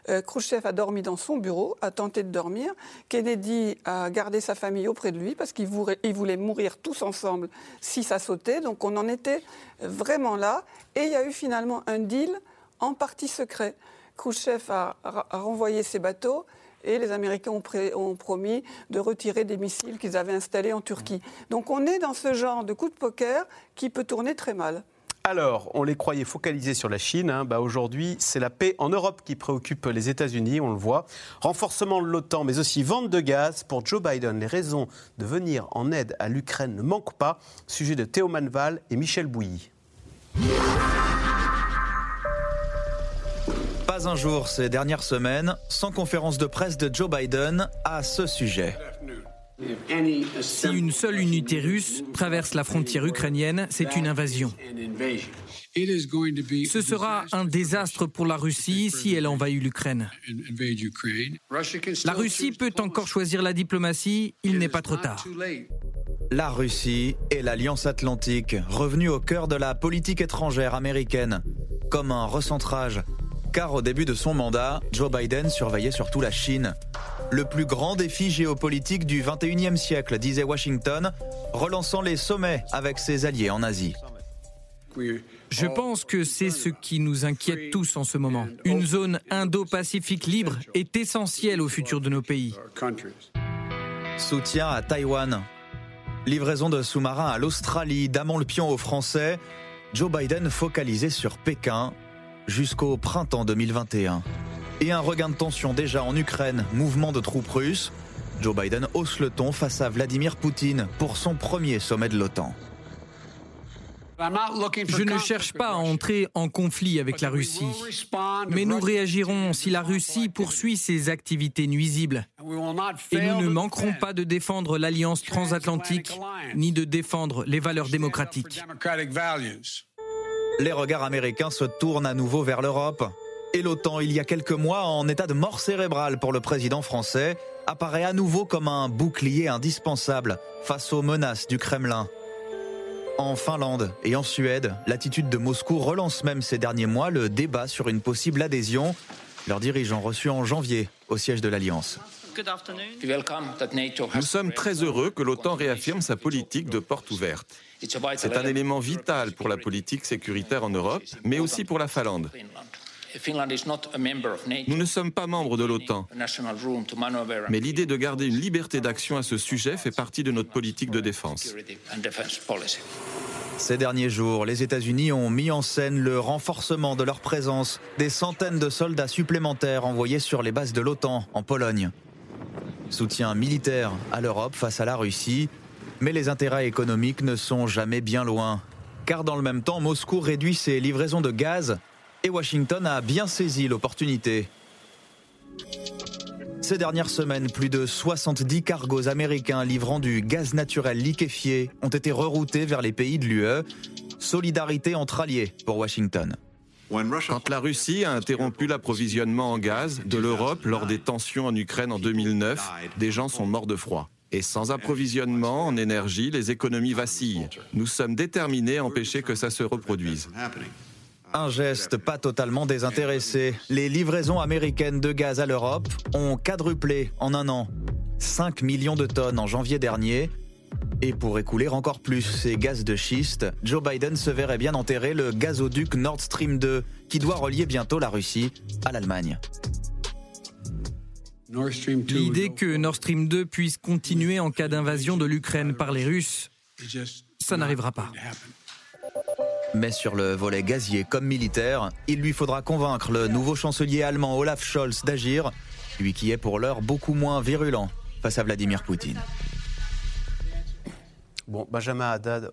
Euh, Khrushchev a dormi dans son bureau, a tenté de dormir. Kennedy a gardé sa famille auprès de lui parce qu'il voulait, mourir tous ensemble si ça sautait. Donc on en était vraiment là. Et il y a eu finalement un deal en partie secret. Khrushchev a, renvoyé ses bateaux et les Américains ont, promis de retirer des missiles qu'ils avaient installés en Turquie. Donc on est dans ce genre de coup de poker qui peut tourner très mal. Alors, on les croyait focalisés sur la Chine. Hein. Bah, aujourd'hui, c'est la paix en Europe qui préoccupe les États-Unis, on le voit. Renforcement de l'OTAN, mais aussi vente de gaz. Pour Joe Biden, les raisons de venir en aide à l'Ukraine ne manquent pas. Sujet de Théo Manval et Michel Bouilly. Pas un jour ces dernières semaines sans conférence de presse de Joe Biden à ce sujet. Si une seule unité russe traverse la frontière ukrainienne, c'est une invasion. Ce sera un désastre pour la Russie si elle envahit l'Ukraine. La Russie peut encore choisir la diplomatie, il n'est pas trop tard. La Russie et l'Alliance atlantique, revenus au cœur de la politique étrangère américaine, comme un recentrage. Car au début de son mandat, Joe Biden surveillait surtout la Chine. Le plus grand défi géopolitique du 21e siècle, disait Washington, relançant les sommets avec ses alliés en Asie. Je pense que c'est ce qui nous inquiète tous en ce moment. Une zone Indo-Pacifique libre est essentielle au futur de nos pays. Soutien à Taïwan. Livraison de sous-marins à l'Australie, damant le pion aux Français. Joe Biden focalisé sur Pékin jusqu'au printemps 2021 et un regain de tension déjà en Ukraine, mouvement de troupes russes. Joe Biden hausse le ton face à Vladimir Poutine pour son premier sommet de l'OTAN. Je ne cherche pas à entrer en conflit avec la Russie, mais nous réagirons si la Russie poursuit ses activités nuisibles. Et nous ne manquerons pas de défendre l'alliance transatlantique ni de défendre les valeurs démocratiques. Les regards américains se tournent à nouveau vers l'Europe et l'OTAN, il y a quelques mois en état de mort cérébrale pour le président français, apparaît à nouveau comme un bouclier indispensable face aux menaces du Kremlin. En Finlande et en Suède, l'attitude de Moscou relance même ces derniers mois le débat sur une possible adhésion. Leurs dirigeants reçus en janvier au siège de l'Alliance. Nous sommes très heureux que l'OTAN réaffirme sa politique de porte ouverte. C'est un élément vital pour la politique sécuritaire en Europe, mais aussi pour la Finlande. Nous ne sommes pas membres de l'OTAN, mais l'idée de garder une liberté d'action à ce sujet fait partie de notre politique de défense. Ces derniers jours, les États-Unis ont mis en scène le renforcement de leur présence, des centaines de soldats supplémentaires envoyés sur les bases de l'OTAN en Pologne. Soutien militaire à l'Europe face à la Russie, mais les intérêts économiques ne sont jamais bien loin. Car dans le même temps, Moscou réduit ses livraisons de gaz et Washington a bien saisi l'opportunité. Ces dernières semaines, plus de 70 cargos américains livrant du gaz naturel liquéfié ont été reroutés vers les pays de l'UE. Solidarité entre alliés pour Washington. Quand la Russie a interrompu l'approvisionnement en gaz de l'Europe lors des tensions en Ukraine en 2009, des gens sont morts de froid. Et sans approvisionnement en énergie, les économies vacillent. Nous sommes déterminés à empêcher que ça se reproduise. Un geste pas totalement désintéressé. Les livraisons américaines de gaz à l'Europe ont quadruplé en un an. 5 millions de tonnes en janvier dernier. Et pour écouler encore plus ces gaz de schiste, Joe Biden se verrait bien enterrer le gazoduc Nord Stream 2, qui doit relier bientôt la Russie à l'Allemagne. L'idée que Nord Stream 2 puisse continuer en cas d'invasion de l'Ukraine par les Russes, ça n'arrivera pas. Mais sur le volet gazier comme militaire, il lui faudra convaincre le nouveau chancelier allemand Olaf Scholz d'agir, lui qui est pour l'heure beaucoup moins virulent face à Vladimir Poutine. Bon, Benjamin Haddad,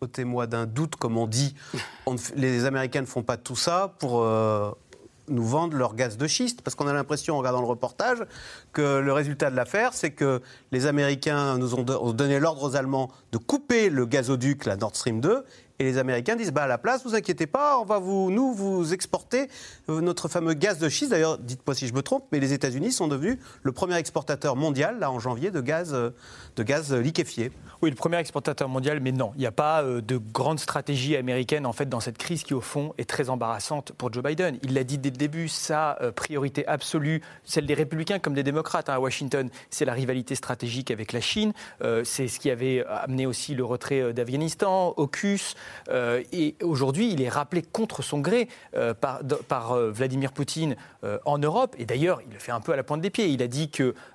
ôtez-moi d'un doute, comme on dit. les Américains ne font pas tout ça pour euh, nous vendre leur gaz de schiste, parce qu'on a l'impression, en regardant le reportage, que le résultat de l'affaire, c'est que les Américains nous ont, donné l'ordre aux Allemands de couper le gazoduc, la Nord Stream 2, et les Américains disent bah, à la place, vous inquiétez pas, on va vous, nous vous exporter euh, notre fameux gaz de schiste. D'ailleurs, dites-moi si je me trompe, mais les États-Unis sont devenus le premier exportateur mondial, là en janvier, de gaz, euh, de gaz liquéfié. Oui, le premier exportateur mondial, mais non, il n'y a pas euh, de grande stratégie américaine en fait dans cette crise qui au fond est très embarrassante pour Joe Biden. Il l'a dit dès le début, sa priorité absolue, celle des républicains comme des démocrates hein, à Washington, c'est la rivalité stratégique avec la Chine. c'est ce qui avait amené aussi le retrait d'Afghanistan, AUKUS. Euh, et aujourd'hui, il est rappelé contre son gré euh, par, par euh, Vladimir Poutine en Europe. Et d'ailleurs, il le fait un peu à la pointe des pieds. Il a dit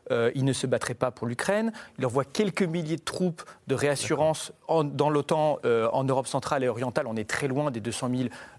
qu'il ne se battrait pas pour l'Ukraine. Il envoie quelques milliers de troupes de réassurance dans l'OTAN en Europe centrale et orientale. On est très loin des 200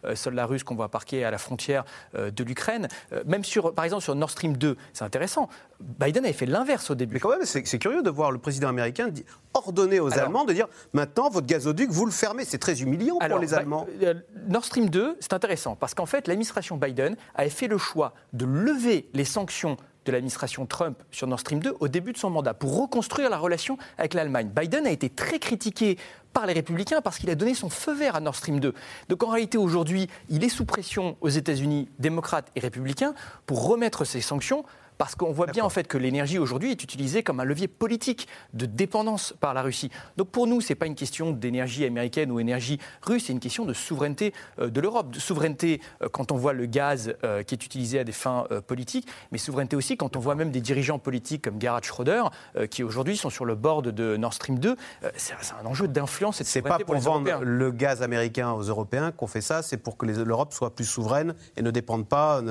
000 soldats russes qu'on voit parquer à la frontière de l'Ukraine. même sur, par exemple, sur Nord Stream 2, c'est intéressant. Biden avait fait l'inverse au début. Mais quand même, c'est curieux de voir le président américain ordonner aux Allemands de dire maintenant, votre gazoduc, vous le fermez. C'est très humiliant pour les Allemands euh, Nord Stream 2, c'est intéressant parce qu'en fait, l'administration Biden avait fait le choix de lever les sanctions de l'administration Trump sur Nord Stream 2 au début de son mandat pour reconstruire la relation avec l'Allemagne. Biden a été très critiqué par les républicains parce qu'il a donné son feu vert à Nord Stream 2. Donc en réalité aujourd'hui, il est sous pression aux États-Unis, démocrates et républicains, pour remettre ces sanctions parce qu'on voit bien en fait que l'énergie aujourd'hui est utilisée comme un levier politique de dépendance par la Russie. Donc pour nous, ce n'est pas une question d'énergie américaine ou énergie russe, c'est une question de souveraineté euh, de l'Europe. De souveraineté euh, quand on voit le gaz euh, qui est utilisé à des fins politiques, mais souveraineté aussi quand on voit même des dirigeants politiques comme Gerhard Schröder qui aujourd'hui sont sur le bord de Nord Stream 2. C'est un enjeu d'influence et de C'est pas pour, vendre le gaz américain aux Européens qu'on fait ça, c'est pour que l'Europe soit plus souveraine et ne dépende pas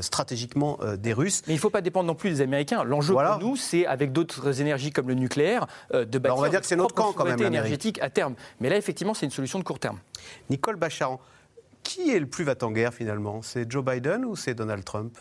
stratégiquement des Russes. Mais il ne faut pas dépendre non plus des Américains. L'enjeu pour nous, c'est avec d'autres énergies comme le nucléaire, euh, de bâtir on va dire que c'est notre camp quand même, énergétique à terme. Mais là, effectivement, c'est une solution de court terme. Nicole Bacharan, qui est le plus va en guerre finalement? C'est Joe Biden ou c'est Donald Trump?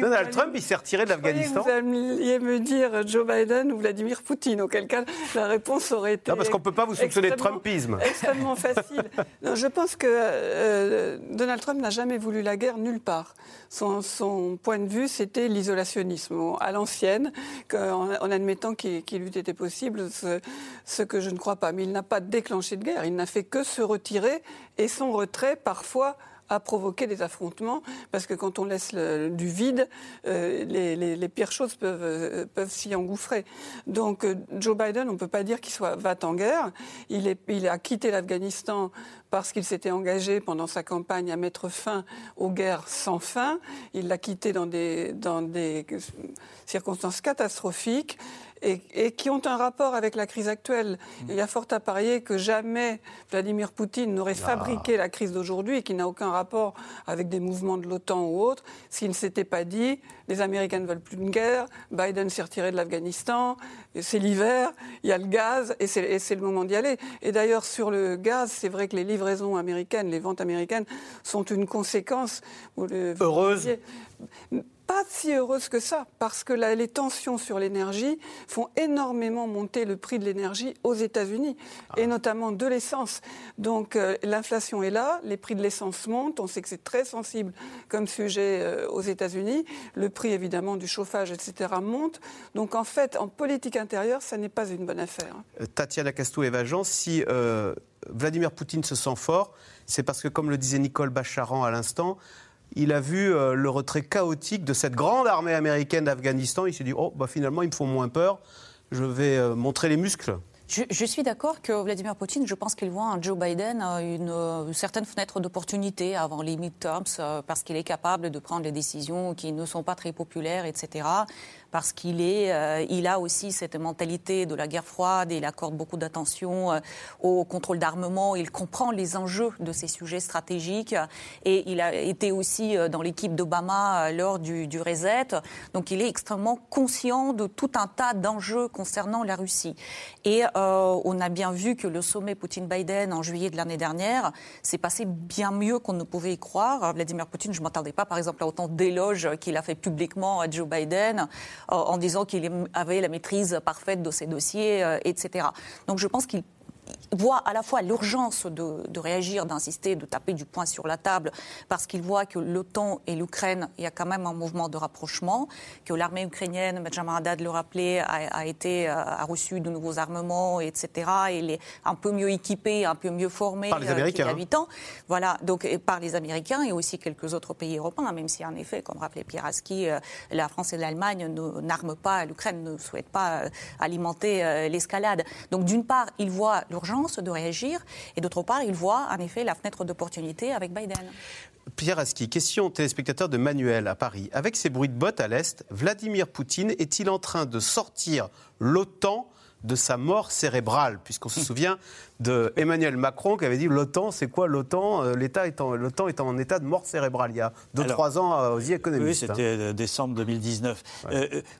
Donald Trump, il s'est retiré de l'Afghanistan. Vous alliez me dire Joe Biden ou Vladimir Poutine, auquel cas la réponse aurait été. Non, parce qu'on ne peut pas vous soupçonner de Trumpisme. Extrêmement facile. [laughs] non, je pense que euh, Donald Trump n'a jamais voulu la guerre nulle part. Son, point de vue, c'était l'isolationnisme à l'ancienne, en, admettant qu'il eût été possible, ce que je ne crois pas. Mais il n'a pas déclenché de guerre. Il n'a fait que se retirer et son retrait, parfois, a provoqué des affrontements, parce que quand on laisse du vide, euh, les, pires choses peuvent, euh, s'y engouffrer. Donc euh, Joe Biden, on ne peut pas dire qu'il soit va en guerre. Il, est, il a quitté l'Afghanistan parce qu'il s'était engagé pendant sa campagne à mettre fin aux guerres sans fin. Il l'a quitté dans des, dans des circonstances catastrophiques et, qui ont un rapport avec la crise actuelle. Mm. il y a fort à parier que jamais Vladimir Poutine n'aurait ah. fabriqué la crise d'aujourd'hui et qui n'a aucun rapport avec des mouvements de l'OTAN ou autres s'il ne s'était pas dit les Américains ne veulent plus de guerre, Biden s'est retiré de l'Afghanistan, c'est l'hiver, il y a le gaz et c'est le moment d'y aller. Et d'ailleurs, sur le gaz, c'est vrai que les livraisons américaines, les ventes américaines sont une conséquence. Heureuse pas si heureuse que ça, parce que les tensions sur l'énergie font énormément monter le prix de l'énergie aux États-Unis, ah. et notamment de l'essence. Donc euh, l'inflation est là, les prix de l'essence montent, on sait que c'est très sensible comme sujet euh, aux États-Unis, le prix évidemment du chauffage, etc. monte. Donc en fait, en politique intérieure, ça n'est pas une bonne affaire. Euh, Tatiana Castou-Evagen, si Vladimir Poutine se sent fort, c'est parce que, comme le disait Nicole Bacharan à l'instant, il a vu euh, le retrait chaotique de cette grande armée américaine d'Afghanistan. Il s'est dit, oh, bah, finalement, ils me font moins peur, je vais euh, montrer les muscles. Je, suis d'accord que Vladimir Poutine, je pense qu'il voit un Joe Biden une, une certaine fenêtre d'opportunité avant les midterms euh, parce qu'il est capable de prendre des décisions qui ne sont pas très populaires, etc parce qu'il est, euh, il a aussi cette mentalité de la guerre froide il accorde beaucoup d'attention euh, au contrôle d'armement. Il comprend les enjeux de ces sujets stratégiques et il a été aussi euh, dans l'équipe d'Obama lors du, du, reset. Donc il est extrêmement conscient de tout un tas d'enjeux concernant la Russie. Et on a bien vu que le sommet Poutine-Biden en juillet de l'année dernière s'est passé bien mieux qu'on ne pouvait y croire. Vladimir Poutine, je ne m'attendais pas par exemple à autant d'éloges qu'il a fait publiquement à Joe Biden. En disant qu'il avait la maîtrise parfaite de ses dossiers, etc. Donc je pense qu'il voit à la fois l'urgence de, réagir, d'insister, de taper du poing sur la table, parce qu'il voit que l'OTAN et l'Ukraine, il y a quand même un mouvement de rapprochement, que l'armée ukrainienne, Benjamin Haddad le rappelait, a, été, euh, a reçu de nouveaux armements, etc. Il est un peu mieux équipé, un peu mieux formé par les euh, Américains. qu'il y a 8 ans. Voilà, donc par les Américains et aussi quelques autres pays européens, même si en effet, comme rappelait Pierre Aski, euh, la France et l'Allemagne n'arment pas, l'Ukraine ne souhaite pas alimenter l'escalade. Donc d'une part, il voit l'urgence de réagir, et d'autre part, il voit en effet la fenêtre d'opportunité avec Biden. Pierre Aski, question téléspectateur de Manuel à Paris. Avec ces bruits de bottes à l'Est, Vladimir Poutine est-il en train de sortir l'OTAN de sa mort cérébrale, puisqu'on se souvient de Emmanuel Macron qui avait dit l'OTAN, c'est quoi l'OTAN? Euh, L'État est, en, l'OTAN est en état de mort cérébrale il y a 2-3 ans euh, aux Economist. Oui, c'était euh, décembre 2019.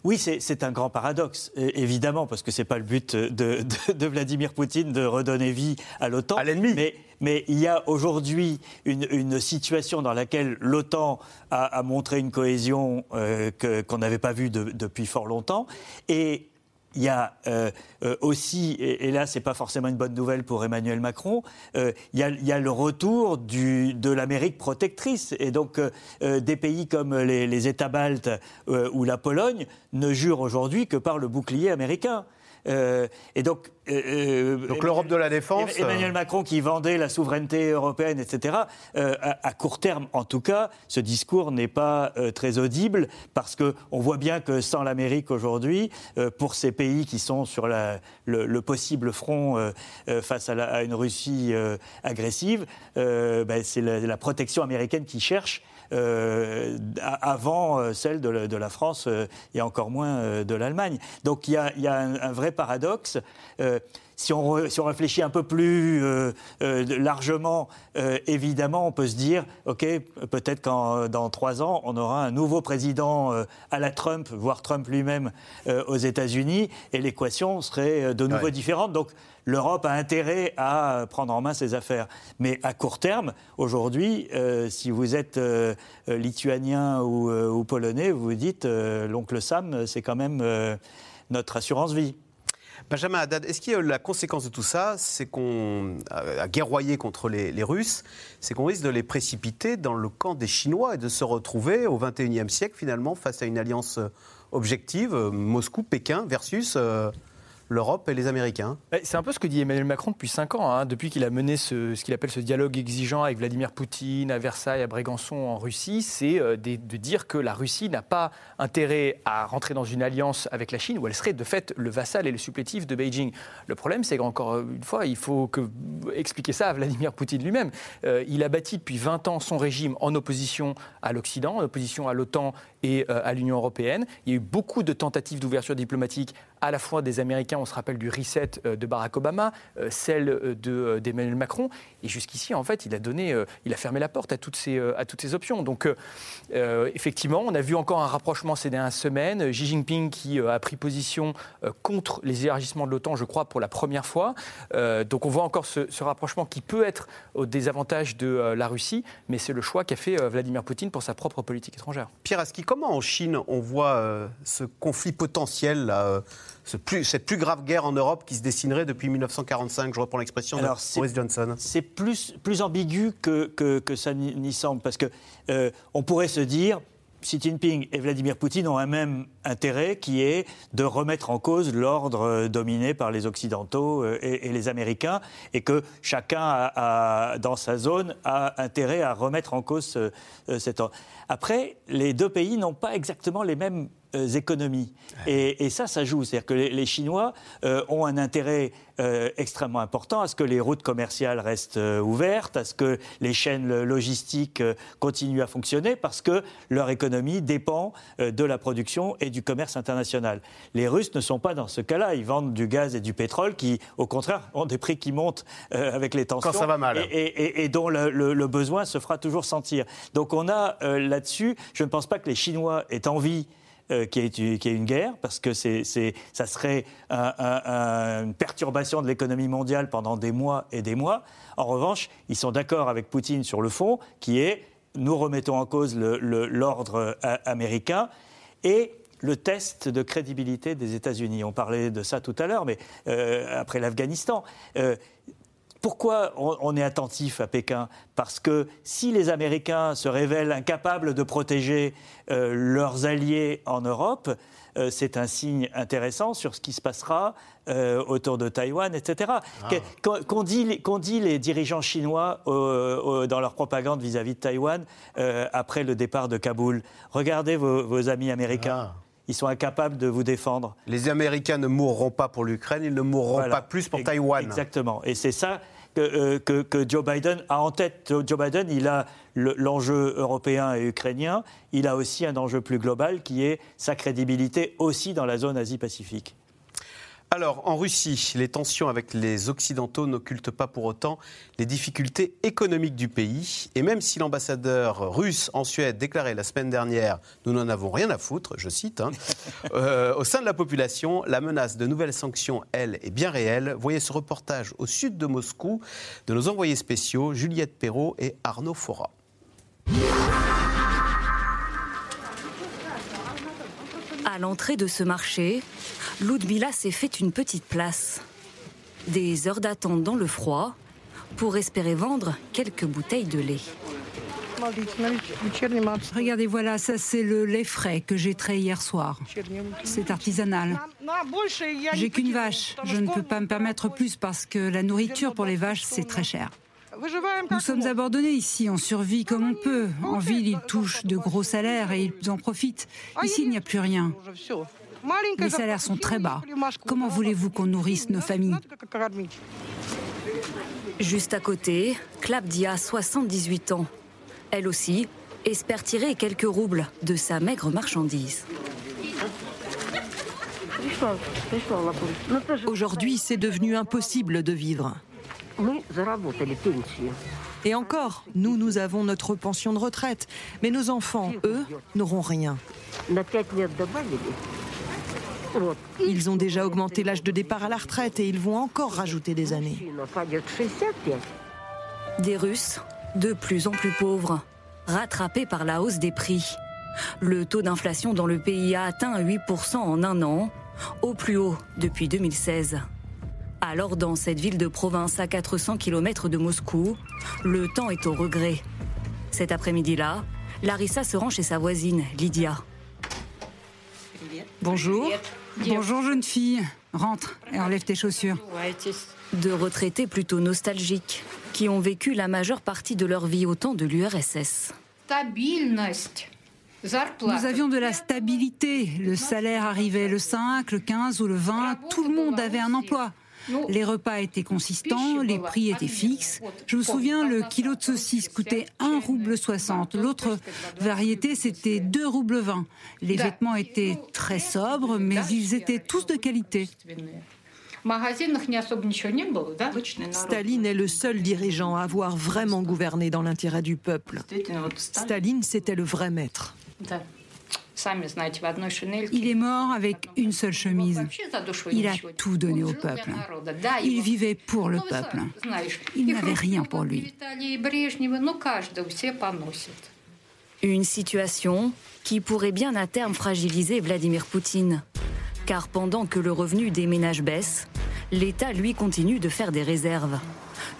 oui, c'est, un grand paradoxe, évidemment, parce que c'est pas le but de, de, Vladimir Poutine de redonner vie à l'OTAN. À l'ennemi. Mais, mais il y a aujourd'hui une, une, situation dans laquelle l'OTAN a, a montré une cohésion qu'on n'avait pas vue depuis fort longtemps. Et il y a euh, euh, aussi, et, là, ce n'est pas forcément une bonne nouvelle pour Emmanuel Macron, euh, il, y a, le retour de l'Amérique protectrice. Et donc, des pays comme les États baltes ou la Pologne ne jurent aujourd'hui que par le bouclier américain. Euh, et donc, euh, euh, donc l'Europe de la défense. Emmanuel Macron qui vendait la souveraineté européenne, etc. À, court terme, en tout cas, ce discours n'est pas très audible parce que on voit bien que sans l'Amérique aujourd'hui, pour ces pays qui sont sur la, le, possible front face à, une Russie agressive, ben, c'est la, protection américaine qui cherche euh, avant euh, celle de, la France euh, et encore moins de l'Allemagne. Donc il y a, un, vrai paradoxe. Si on, si on, réfléchit un peu plus largement, évidemment, on peut se dire, OK, peut-être qu'en dans trois ans, on aura un nouveau président à la Trump, voire Trump lui-même aux États-Unis, et l'équation serait de nouveau différente. Donc, l'Europe a intérêt à prendre en main ses affaires. Mais à court terme, aujourd'hui, euh, si vous êtes euh, lituanien euh, ou, polonais, vous vous dites l'oncle Sam, c'est quand même notre assurance vie. Benjamin Haddad, est-ce que la conséquence de tout ça, c'est qu'on a guerroyé contre les, les Russes, c'est qu'on risque de les précipiter dans le camp des Chinois et de se retrouver au XXIe siècle finalement face à une alliance objective, Moscou-Pékin versus l'Europe et les Américains. C'est un peu ce que dit Emmanuel Macron depuis cinq ans, hein, depuis qu'il a mené ce, qu'il appelle ce dialogue exigeant avec Vladimir Poutine à Versailles, à Brégançon en Russie, c'est euh, de, dire que la Russie n'a pas intérêt à rentrer dans une alliance avec la Chine où elle serait de fait le vassal et le supplétif de Beijing. Le problème, c'est qu'encore une fois, il faut que, expliquer ça à Vladimir Poutine lui-même. Euh, il a bâti depuis 20 ans son régime en opposition à l'Occident, en opposition à l'OTAN et euh, à l'Union européenne. Il y a eu beaucoup de tentatives d'ouverture diplomatique à la fois des Américains, on se rappelle du reset euh, de Barack Obama, euh, celle euh, d'Emmanuel Macron, et jusqu'ici, en fait, il a fermé la porte à toutes ces, à toutes ces options. Donc, effectivement, on a vu encore un rapprochement ces dernières semaines. Xi Jinping qui a pris position contre les élargissements de l'OTAN, je crois, pour la première fois. donc, on voit encore ce, rapprochement qui peut être au désavantage de la Russie, mais c'est le choix qu'a fait Vladimir Poutine pour sa propre politique étrangère. Pierre Aski, comment en Chine on voit ce conflit potentiel là, cette plus grave guerre en Europe qui se dessinerait depuis 1945, je reprends l'expression de Boris Johnson C'est plus, plus ambigu que, que, ça n'y semble, parce qu'on euh, on pourrait se dire, Xi Jinping et Vladimir Poutine ont un même intérêt qui est de remettre en cause l'ordre euh, dominé par les Occidentaux euh, et, les Américains et que chacun a, dans sa zone a intérêt à remettre en cause cet ordre. Après, les deux pays n'ont pas exactement les mêmes euh, économies. Et, ça, ça joue. C'est-à-dire que les, Chinois euh, ont un intérêt euh, extrêmement important à ce que les routes commerciales restent ouvertes, à ce que les chaînes logistiques continuent à fonctionner, parce que leur économie dépend de la production et du commerce international. Les Russes ne sont pas dans ce cas-là. Ils vendent du gaz et du pétrole qui, au contraire, ont des prix qui montent avec les tensions. Quand ça va mal. Et, dont le, besoin se fera toujours sentir. Donc on a là-dessus, je ne pense pas que les Chinois aient envie euh, qui qu'il y, ait une guerre, parce que c'est, ça serait une perturbation de l'économie mondiale pendant des mois et des mois. En revanche, ils sont d'accord avec Poutine sur le fond, qui est nous remettons en cause l'ordre euh, américain et le test de crédibilité des États-Unis. On parlait de ça tout à l'heure, mais euh, après l'Afghanistan. Euh, pourquoi on, est attentif à Pékin? Parce que si les Américains se révèlent incapables de protéger euh, leurs alliés en Europe, euh, c'est un signe intéressant sur ce qui se passera euh, autour de Taïwan, etc. Ah. Qu'ont dit, dit, les dirigeants chinois dans leur propagande vis-à-vis de Taïwan après le départ de Kaboul? Regardez vos, amis américains. Ah. Ils sont incapables de vous défendre. Les Américains ne mourront pas pour l'Ukraine, ils ne mourront pas plus pour Taïwan. Exactement. Et c'est ça euh, que, que, Joe Biden a en tête. Joe Biden, il a l'enjeu européen et ukrainien, il a aussi un enjeu plus global qui est sa crédibilité aussi dans la zone Asie-Pacifique. Alors, en Russie, les tensions avec les Occidentaux n'occultent pas pour autant les difficultés économiques du pays. Et même si l'ambassadeur russe en Suède déclarait la semaine dernière Nous n'en avons rien à foutre, je cite, hein, [laughs] euh, au sein de la population, la menace de nouvelles sanctions, elle, est bien réelle. Voyez ce reportage au sud de Moscou de nos envoyés spéciaux Juliette Perrault et Arnaud Fora. À l'entrée de ce marché, Ludmila s'est fait une petite place. Des heures d'attente dans le froid pour espérer vendre quelques bouteilles de lait. Regardez, voilà, ça c'est le lait frais que j'ai trait hier soir. C'est artisanal. J'ai qu'une vache. Je ne peux pas me permettre plus parce que la nourriture pour les vaches, c'est très cher. Nous sommes abandonnés ici, on survit comme on peut. En ville, ils touchent de gros salaires et ils en profitent. Ici, il n'y a plus rien. Les salaires sont très bas. Comment voulez-vous qu'on nourrisse nos familles Juste à côté, Klabdia, 78 ans. Elle aussi espère tirer quelques roubles de sa maigre marchandise. Aujourd'hui, c'est devenu impossible de vivre. Et encore, nous, nous avons notre pension de retraite, mais nos enfants, eux, n'auront rien. Ils ont déjà augmenté l'âge de départ à la retraite et ils vont encore rajouter des années. Des Russes, de plus en plus pauvres, rattrapés par la hausse des prix. Le taux d'inflation dans le pays a atteint 8% en un an, au plus haut depuis 2016. Alors dans cette ville de province à 400 km de Moscou, le temps est au regret. Cet après-midi-là, Larissa se rend chez sa voisine, Lydia. Bonjour. Bonjour jeune fille. Rentre et enlève tes chaussures. De retraités plutôt nostalgiques, qui ont vécu la majeure partie de leur vie au temps de l'URSS. Nous avions de la stabilité. Le salaire arrivait le 5, le 15 ou le 20. Tout le monde avait un emploi. Les repas étaient consistants, les prix étaient fixes. Je me souviens, le kilo de saucisse coûtait 1 rouble 60. L'autre variété, c'était 2 roubles 20. Les vêtements étaient très sobres, mais ils étaient tous de qualité. Staline est le seul dirigeant à avoir vraiment gouverné dans l'intérêt du peuple. Staline, c'était le vrai maître. Il est mort avec une seule chemise. Il a tout donné au peuple. Il vivait pour le peuple. Il n'avait rien pour lui. Une situation qui pourrait bien à terme fragiliser Vladimir Poutine. Car pendant que le revenu des ménages baisse, l'État, lui, continue de faire des réserves.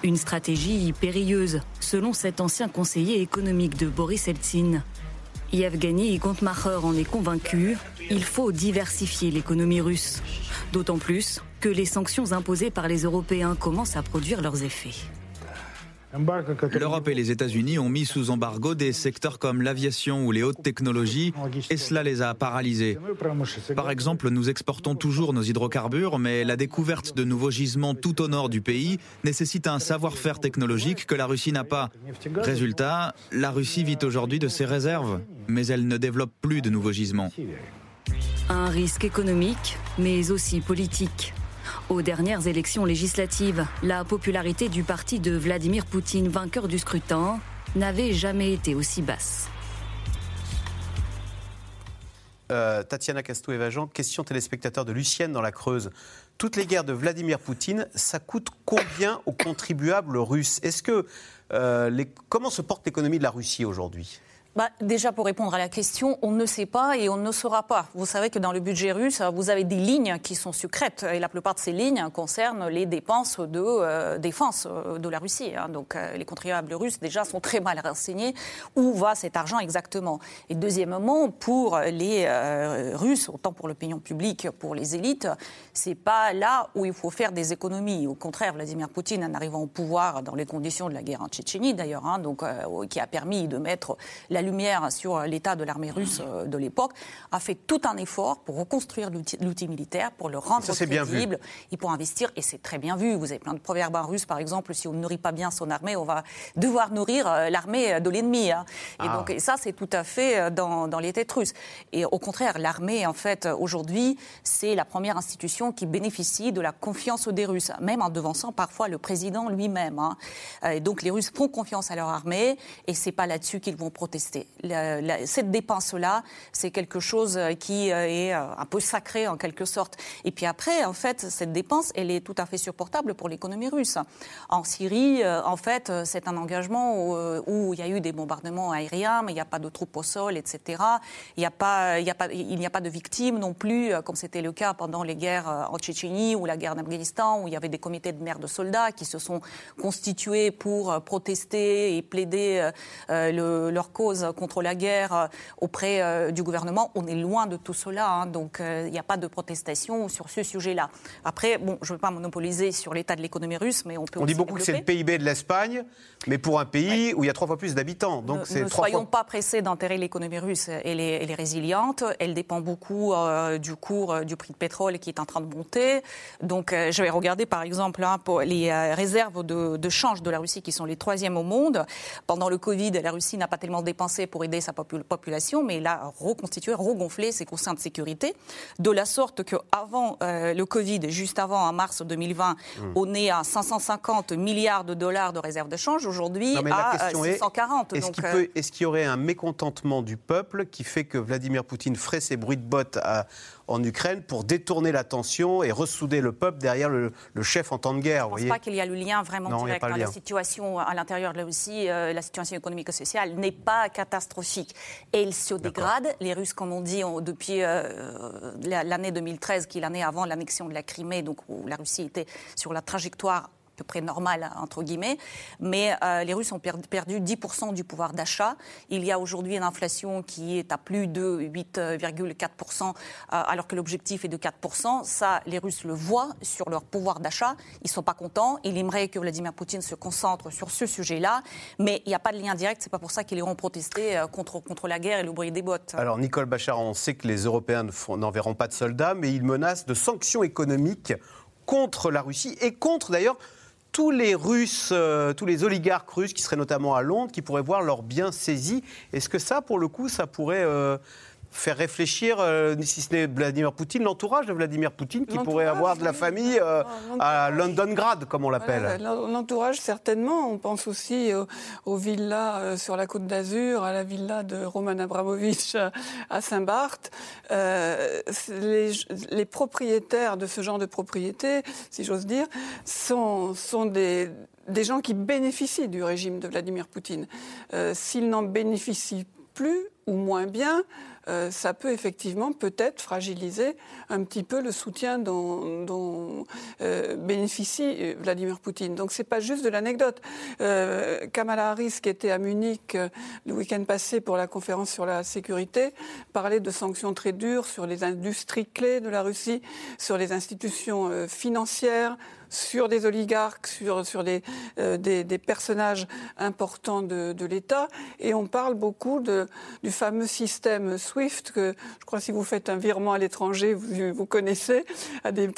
Une stratégie périlleuse, selon cet ancien conseiller économique de Boris Eltsine. Yevgeny Gontmacher en est convaincu, il faut diversifier l'économie russe. D'autant plus que les sanctions imposées par les Européens commencent à produire leurs effets. L'Europe et les États-Unis ont mis sous embargo des secteurs comme l'aviation ou les hautes technologies et cela les a paralysés. Par exemple, nous exportons toujours nos hydrocarbures, mais la découverte de nouveaux gisements tout au nord du pays nécessite un savoir-faire technologique que la Russie n'a pas. Résultat, la Russie vit aujourd'hui de ses réserves, mais elle ne développe plus de nouveaux gisements. Un risque économique, mais aussi politique. Aux dernières élections législatives, la popularité du parti de Vladimir Poutine, vainqueur du scrutin, n'avait jamais été aussi basse. Euh, Tatiana Castou-Evagent, question téléspectateur de Lucienne dans la Creuse. Toutes les guerres de Vladimir Poutine, ça coûte combien aux contribuables russes? Est-ce que euh, comment se porte l'économie de la Russie aujourd'hui? Bah, déjà, pour répondre à la question, on ne sait pas et on ne saura pas. Vous savez que dans le budget russe, vous avez des lignes qui sont secrètes et la plupart de ces lignes concernent les dépenses de euh, défense euh, de la Russie. Hein. Donc, euh, les contribuables russes, déjà, sont très mal renseignés où va cet argent exactement? Et deuxièmement, pour les Russes, autant pour l'opinion publique, pour les élites, c'est pas là où il faut faire des économies. Au contraire, Vladimir Poutine, en arrivant au pouvoir dans les conditions de la guerre en Tchétchénie, d'ailleurs, hein, donc, qui a permis de mettre la lumière sur l'état de l'armée russe euh, de l'époque, a fait tout un effort pour reconstruire l'outil militaire, pour le rendre crédible et pour investir. Et c'est très bien vu. Vous avez plein de proverbes en russe, par exemple, si on ne nourrit pas bien son armée, on va devoir nourrir euh, l'armée de l'ennemi. Hein. Et ah. donc ça, c'est tout à fait euh, dans, dans les têtes russes. Et au contraire, l'armée, en fait, aujourd'hui, c'est la première institution qui bénéficie de la confiance des Russes, même en devançant parfois le président lui-même. Hein. Et donc les Russes font confiance à leur armée, et c'est pas là-dessus qu'ils vont protester cette dépense-là, c'est quelque chose qui euh, est euh, un peu sacré en quelque sorte. Et puis après, en fait, cette dépense, elle est tout à fait supportable pour l'économie russe. En Syrie, euh, en fait, c'est un engagement où, il y a eu des bombardements aériens, mais il n'y a pas de troupes au sol, etc. Il n'y a pas, de victimes non plus, comme c'était le cas pendant les guerres en Tchétchénie ou la guerre d'Afghanistan, où il y avait des comités de maires de soldats qui se sont constitués pour protester et plaider leur cause contre la guerre euh, auprès euh, du gouvernement. On est loin de tout cela, hein, donc euh, il n'y a pas de protestation sur ce sujet-là. Après, bon, je ne veux pas monopoliser sur l'état de l'économie russe, mais on peut. On dit beaucoup que c'est le PIB de l'Espagne, mais pour un pays où il y a trois fois plus d'habitants. Donc ne, ne soyons pas pressés d'enterrer l'économie russe. Elle est, elle est, résiliente. Elle dépend beaucoup du cours du prix de pétrole qui est en train de monter. Donc, je vais regarder par exemple hein, pour les réserves de, de change de la Russie qui sont les troisièmes au monde. Pendant le Covid, la Russie n'a pas tellement dépensé pour aider sa population, mais il a reconstitué, regonflé ses coussins de sécurité, de la sorte qu'avant euh, le Covid, juste avant, en mars 2020, hmm. on est à 550 milliards de dollars de réserves de change, aujourd'hui à 640. Euh, euh, est-ce qu'il y aurait un mécontentement du peuple qui fait que Vladimir Poutine ferait ses bruits de bottes à en Ukraine pour détourner l'attention et ressouder le peuple derrière le, chef en temps de guerre. Je ne pense pas qu'il y a le lien vraiment direct. dans La situation à l'intérieur de la Russie, euh, la situation économique et sociale n'est pas catastrophique. Et elle se dégrade. Les Russes, comme on dit, depuis euh, l'année 2013, qui est l'année avant l'annexion de la Crimée, donc où la Russie était sur la trajectoire peu près normal, entre guillemets. Mais euh, les Russes ont perdu 10% du pouvoir d'achat. Il y a aujourd'hui une inflation qui est à plus de 8,4%, euh, alors que l'objectif est de 4%. Ça, les Russes le voient sur leur pouvoir d'achat. Ils ne sont pas contents. Ils aimeraient que Vladimir Poutine se concentre sur ce sujet-là. Mais il n'y a pas de lien direct. Ce n'est pas pour ça qu'ils iront protester euh, contre, contre la guerre et le bruit des bottes. Alors, Nicole Bachar, on sait que les Européens n'enverront pas de soldats, mais ils menacent de sanctions économiques contre la Russie et contre d'ailleurs tous les Russes, euh, tous les oligarques russes qui seraient notamment à Londres, qui pourraient voir leurs biens saisis. Est-ce que ça, pour le coup, ça pourrait euh, faire réfléchir, euh, si ce n'est Vladimir Poutine, l'entourage de Vladimir Poutine, qui pourrait avoir de la famille euh, à Londongrad, comme on l'appelle. l'entourage, certainement. On pense aussi aux, villas euh, sur la côte d'Azur, à la villa de Roman Abramovich à Saint-Barth. Les, les, propriétaires de ce genre de propriété, si j'ose dire, sont, sont des, des gens qui bénéficient du régime de Vladimir Poutine. S'ils n'en bénéficient plus ou moins bien, euh, ça peut effectivement peut-être fragiliser un petit peu le soutien dont, euh, bénéficie euh, Vladimir Poutine. Donc c'est pas juste de l'anecdote. Kamala Harris, qui était à Munich le week-end passé pour la conférence sur la sécurité, parlait de sanctions très dures sur les industries clés de la Russie, sur les institutions financières sur des oligarques, sur, euh, des, personnages importants de, l'État. Et on parle beaucoup du fameux système SWIFT, que je crois si vous faites un virement à l'étranger, vous, connaissez,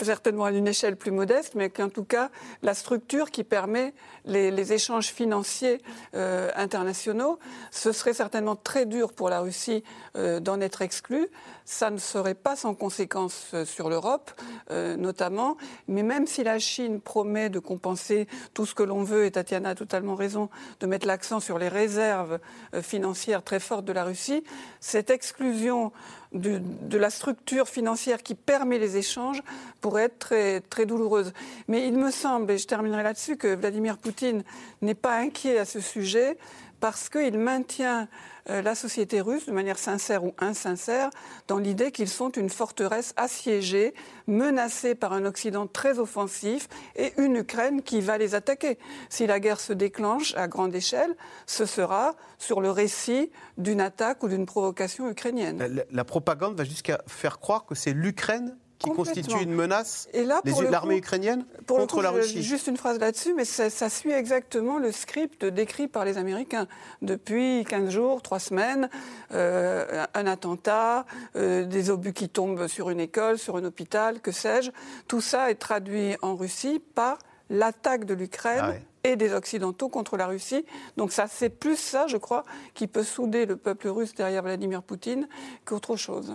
certainement à une échelle plus modeste, mais qu'en tout cas, la structure qui permet les, échanges financiers euh, internationaux, ce serait certainement très dur pour la Russie euh, d'en être exclue ça ne serait pas sans conséquence sur l'Europe, notamment. Mais même si la Chine promet de compenser tout ce que l'on veut, et Tatiana a totalement raison de mettre l'accent sur les réserves euh, financières très fortes de la Russie, cette exclusion de la structure financière qui permet les échanges pourrait être très, très douloureuse. Mais il me semble, et je terminerai là-dessus, que Vladimir Poutine n'est pas inquiet à ce sujet parce qu'il maintient euh, la société russe, de manière sincère ou insincère, dans l'idée qu'ils sont une forteresse assiégée, menacée par un Occident très offensif et une Ukraine qui va les attaquer. Si la guerre se déclenche à grande échelle, ce sera sur le récit d'une attaque ou d'une provocation ukrainienne. la propagande va jusqu'à faire croire que c'est l'Ukraine qui constitue une menace Et là, l'armée ukrainienne contre la Russie. Juste une phrase là-dessus, mais ça, suit exactement le script décrit par les Américains. Depuis 15 jours, 3 semaines, euh, un attentat, euh, des obus qui tombent sur une école, sur un hôpital, que sais-je. Tout ça est traduit en Russie par l'attaque de l'Ukraine. Ah et des Occidentaux contre la Russie. Donc ça, c'est plus ça, je crois, qui peut souder le peuple russe derrière Vladimir Poutine qu'autre chose.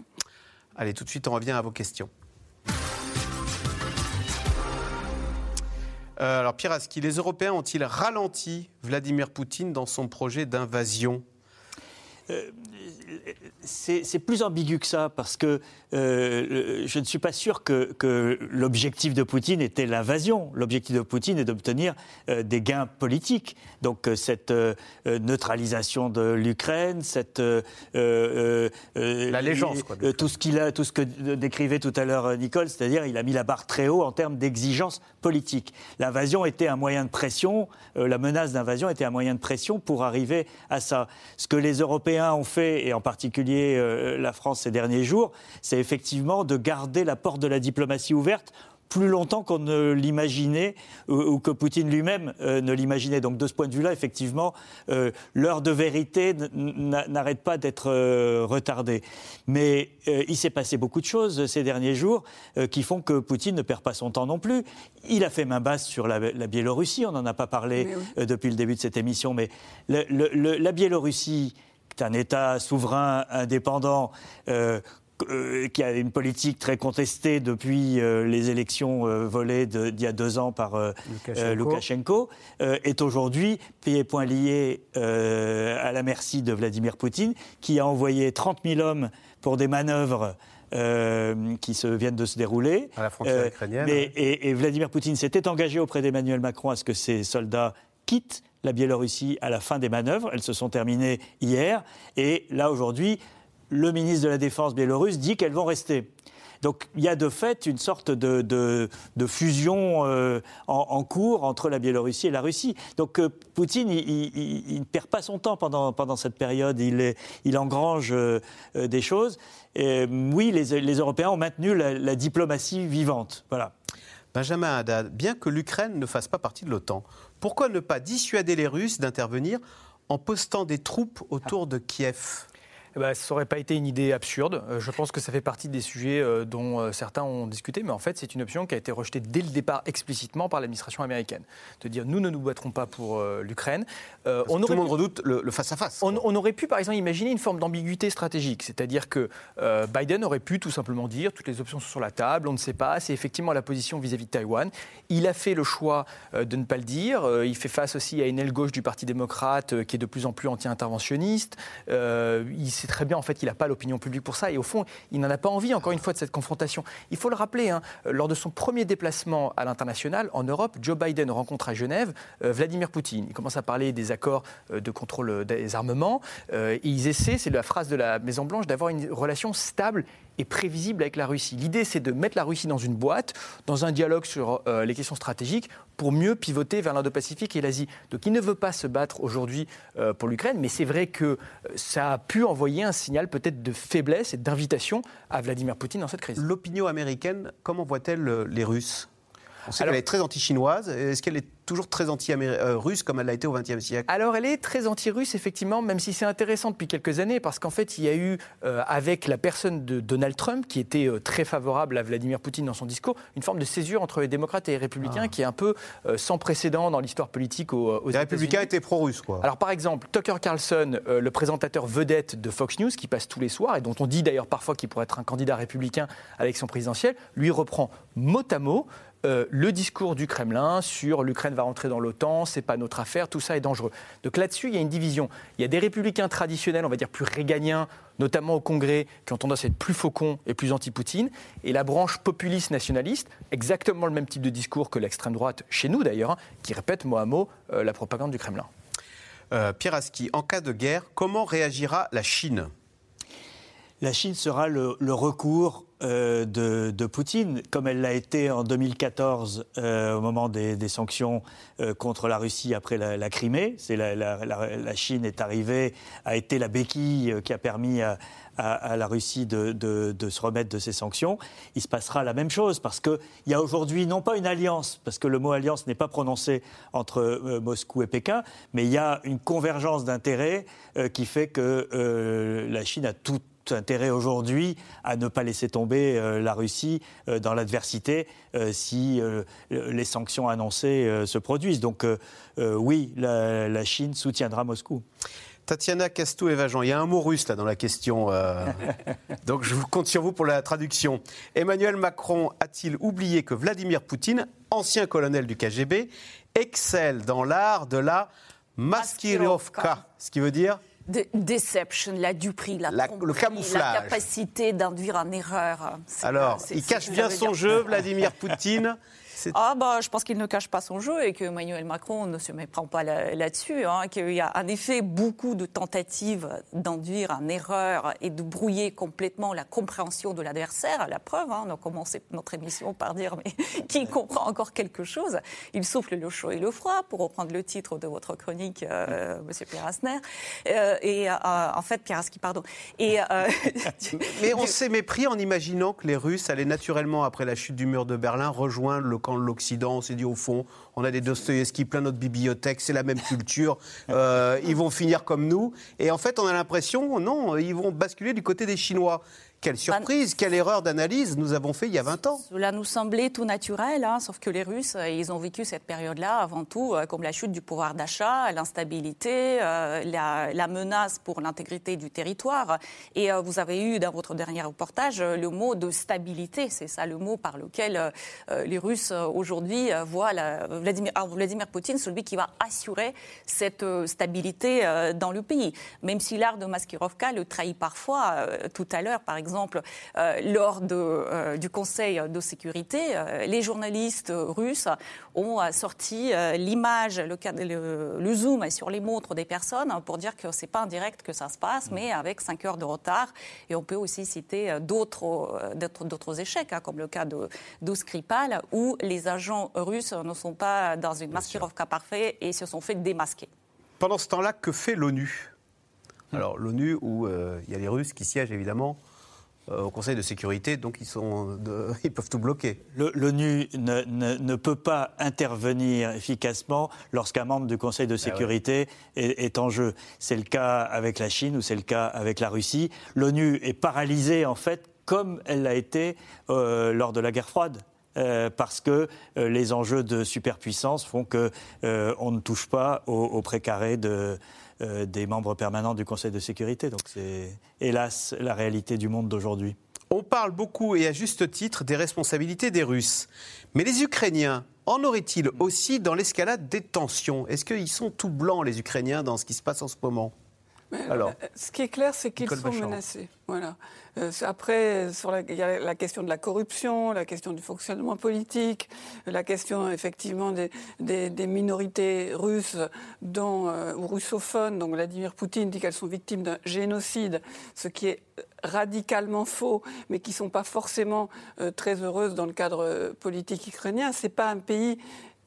Allez, tout de suite, on revient à vos questions. Alors, Pierre Aski, les Européens ont-ils ralenti Vladimir Poutine dans son projet d'invasion euh, c'est plus ambigu que ça, parce que euh, je ne suis pas sûr que, l'objectif de Poutine était l'invasion. L'objectif de Poutine est d'obtenir euh, des gains politiques. Donc euh, cette neutralisation de l'Ukraine, cette l'allégeance, tout ce qu'il a, tout ce que décrivait tout à l'heure Nicole, c'est-à-dire il a mis la barre très haut en termes d'exigence politique. L'invasion était un moyen de pression, la menace d'invasion était un moyen de pression pour arriver à ça. Ce que les Européens ont fait, et en particulier la France ces derniers jours, c'est effectivement de garder la porte de la diplomatie ouverte plus longtemps qu'on ne l'imaginait ou, que Poutine lui-même euh, ne l'imaginait. Donc de ce point de vue-là, effectivement, euh, l'heure de vérité n'arrête pas d'être euh, retardée. Mais il s'est passé beaucoup de choses ces derniers jours qui font que Poutine ne perd pas son temps non plus. Il a fait main basse sur la, Biélorussie, on n'en a pas parlé depuis le début de cette émission, mais la Biélorussie est un État souverain, indépendant, euh, qui a une politique très contestée depuis euh, les élections euh, volées d'il y a deux ans par Loukachenko, est aujourd'hui pieds et poings liés à la merci de Vladimir Poutine, qui a envoyé 30 000 hommes pour des manœuvres qui se, viennent de se dérouler. À la frontière ukrainienne. et, Vladimir Poutine s'était engagé auprès d'Emmanuel Macron à ce que ses soldats quittent la Biélorussie à la fin des manœuvres. Elles se sont terminées hier. Et là, aujourd'hui, le ministre de la Défense biélorusse dit qu'elles vont rester. Donc il y a de fait une sorte de, fusion euh, en, cours entre la Biélorussie et la Russie. Donc euh, Poutine, il, ne perd pas son temps pendant, pendant cette période, il, il engrange euh, des choses. Oui, les, Européens ont maintenu la, la, diplomatie vivante. Voilà. Benjamin Haddad, bien que l'Ukraine ne fasse pas partie de l'OTAN, pourquoi ne pas dissuader les Russes d'intervenir en postant des troupes autour de Kiev? Eh ben, ça n'aurait pas été une idée absurde. Euh, je pense que ça fait partie des sujets euh, dont euh, certains ont discuté, mais en fait, c'est une option qui a été rejetée dès le départ explicitement par l'administration américaine. De dire, nous ne nous battrons pas pour l'Ukraine. on tout le monde redoute le face-à-face. On, on, aurait pu, par exemple, imaginer une forme d'ambiguïté stratégique. C'est-à-dire que Biden aurait pu tout simplement dire, toutes les options sont sur la table, on ne sait pas, c'est effectivement la position vis-à-vis de Taïwan. Il a fait le choix de ne pas le dire. il fait face aussi à une aile gauche du Parti démocrate qui est de plus en plus anti-interventionniste. il c'est très bien en fait qu'il n'a pas l'opinion publique pour ça et au fond, il n'en a pas envie encore une fois de cette confrontation. Il faut le rappeler, hein, lors de son premier déplacement à l'international en Europe, Joe Biden rencontre à Genève euh, Vladimir Poutine. Il commence à parler des accords euh, de contrôle des armements euh, et ils essaient, c'est la phrase de la Maison Blanche, d'avoir une relation stable et prévisible avec la Russie. L'idée, c'est de mettre la Russie dans une boîte, dans un dialogue sur euh, les questions stratégiques, pour mieux pivoter vers l'Indo-Pacifique et l'Asie. Donc il ne veut pas se battre aujourd'hui euh, pour l'Ukraine, mais c'est vrai que euh, ça a pu envoyer un signal peut-être de faiblesse et d'invitation à Vladimir Poutine dans cette crise. L'opinion américaine, comment voit-elle les Russes? On sait qu'elle est très anti-chinoise. Est-ce qu'elle est toujours très anti-russe comme elle l'a été au XXe siècle? Alors elle est très anti-russe, effectivement, même si c'est intéressant depuis quelques années, parce qu'en fait, il y a eu, euh, avec la personne de Donald Trump, qui était euh, très favorable à Vladimir Poutine dans son discours, une forme de césure entre les démocrates et les républicains ah. qui est un peu euh, sans précédent dans l'histoire politique aux, aux Les républicains étaient pro-russes, quoi. Alors par exemple, Tucker Carlson, le présentateur vedette de Fox News, qui passe tous les soirs, et dont on dit d'ailleurs parfois qu'il pourrait être un candidat républicain à l'élection présidentielle, lui reprend mot à mot euh, le discours du Kremlin sur l'Ukraine va rentrer dans l'OTAN, c'est pas notre affaire, tout ça est dangereux. Donc là-dessus, il y a une division. Il y a des républicains traditionnels, on va dire plus réganiens, notamment au Congrès, qui ont tendance à être plus faucons et plus anti-Poutine, et la branche populiste nationaliste, exactement le même type de discours que l'extrême droite, chez nous d'ailleurs, hein, qui répète mot à mot euh, la propagande du Kremlin. Euh, Pierre Aski, en cas de guerre, comment réagira la Chine? La Chine sera le, recours euh, de, Poutine, comme elle l'a été en 2014 euh, au moment des, sanctions contre la Russie après la, Crimée. C'est la, Chine est arrivée, a été la béquille qui a permis à, la Russie de, se remettre de ces sanctions, il se passera la même chose parce qu'il y a aujourd'hui non pas une alliance, parce que le mot alliance n'est pas prononcé entre euh, Moscou et Pékin, mais il y a une convergence d'intérêts euh, qui fait que euh, la Chine a tout intérêt aujourd'hui à ne pas laisser tomber la Russie dans l'adversité si les sanctions annoncées se produisent. Donc oui, la Chine soutiendra Moscou. Tatiana Castou Jean, il y a un mot russe là dans la question. Euh. [laughs] donc je compte sur vous pour la traduction. Emmanuel Macron a-t-il oublié que Vladimir Poutine, ancien colonel du KGB, excelle dans l'art de la maskirovka, ce qui veut dire deception, la duperie, la, le camouflage. la capacité d'induire en erreur. Alors, il cache bien son jeu, Vladimir Poutine. [laughs] Ah bah, je pense qu'il ne cache pas son jeu et que Emmanuel Macron ne se méprend pas là-dessus. Hein, qu'il y a en effet beaucoup de tentatives d'induire en erreur et de brouiller complètement la compréhension de l'adversaire. La preuve, hein, on a commencé notre émission par dire mais [laughs] qui comprend encore quelque chose Il souffle le chaud et le froid, pour reprendre le titre de votre chronique, euh, Monsieur Pierre Asner. Euh, et euh, en fait, Pierre Aski, pardon. Et, [laughs] [laughs] mais on s'est mépris en imaginant que les Russes allaient naturellement, après la chute du mur de Berlin, rejoindre le camp de l'Occident. On s'est dit, au fond, on a des Dostoïevski plein notre bibliothèque, c'est la même culture. [laughs] Euh, ils vont finir comme nous. Et en fait, on a l'impression, non, ils vont basculer du côté des Chinois. Quelle surprise, quelle erreur d'analyse nous avons fait il y a 20 ans. Cela nous semblait tout naturel, hein, sauf que les Russes, euh, ils ont vécu cette période-là avant tout euh, comme la chute du pouvoir d'achat, l'instabilité, euh, la, menace pour l'intégrité du territoire. Et vous avez eu dans votre dernier reportage le mot de stabilité. C'est ça le mot par lequel les Russes aujourd'hui voient Vladimir, Vladimir, Poutine celui qui va assurer cette stabilité dans le pays. Même si l'art de Maskirovka le trahit parfois, tout à l'heure par exemple, exemple, euh, lors de, euh, du Conseil de sécurité, euh, les journalistes russes ont sorti l'image, le, le, zoom sur les montres des personnes pour dire que c'est pas en direct que ça se passe, mais avec 5 heures de retard. Et on peut aussi citer d'autres, d'autres échecs, hein, comme le cas de, de Skripal, où les agents russes ne sont pas dans une maskirovka parfaite et se sont fait démasquer. Pendant ce temps-là, que fait l'ONU? Alors l'ONU, où il y a les Russes qui siègent évidemment au Conseil de sécurité, donc ils, sont [laughs] ils peuvent tout bloquer. L'ONU ne, ne, peut pas intervenir efficacement lorsqu'un membre du Conseil de ah sécurité est, en jeu. C'est le cas avec la Chine ou c'est le cas avec la Russie. L'ONU est paralysée en fait comme elle l'a été euh, lors de la guerre froide. Euh, parce que les enjeux de superpuissance font qu'on on ne touche pas au, au précaré de, euh, des membres permanents du Conseil de sécurité. Donc c'est hélas la réalité du monde d'aujourd'hui. On parle beaucoup et à juste titre des responsabilités des Russes. Mais les Ukrainiens, en auraient-ils aussi dans l'escalade des tensions? Est-ce qu'ils sont tout blancs, les Ukrainiens, dans ce qui se passe en ce moment? Alors, euh, Ce qui est clair, c'est qu'ils sont menacés. Voilà. Euh, après, il y a la question de la corruption, la question du fonctionnement politique, la question effectivement des, minorités russes euh, ou russophones. Donc Vladimir Poutine dit qu'elles sont victimes d'un génocide, ce qui est radicalement faux, mais qui ne sont pas forcément euh, très heureuses dans le cadre politique ukrainien. Ce n'est pas un pays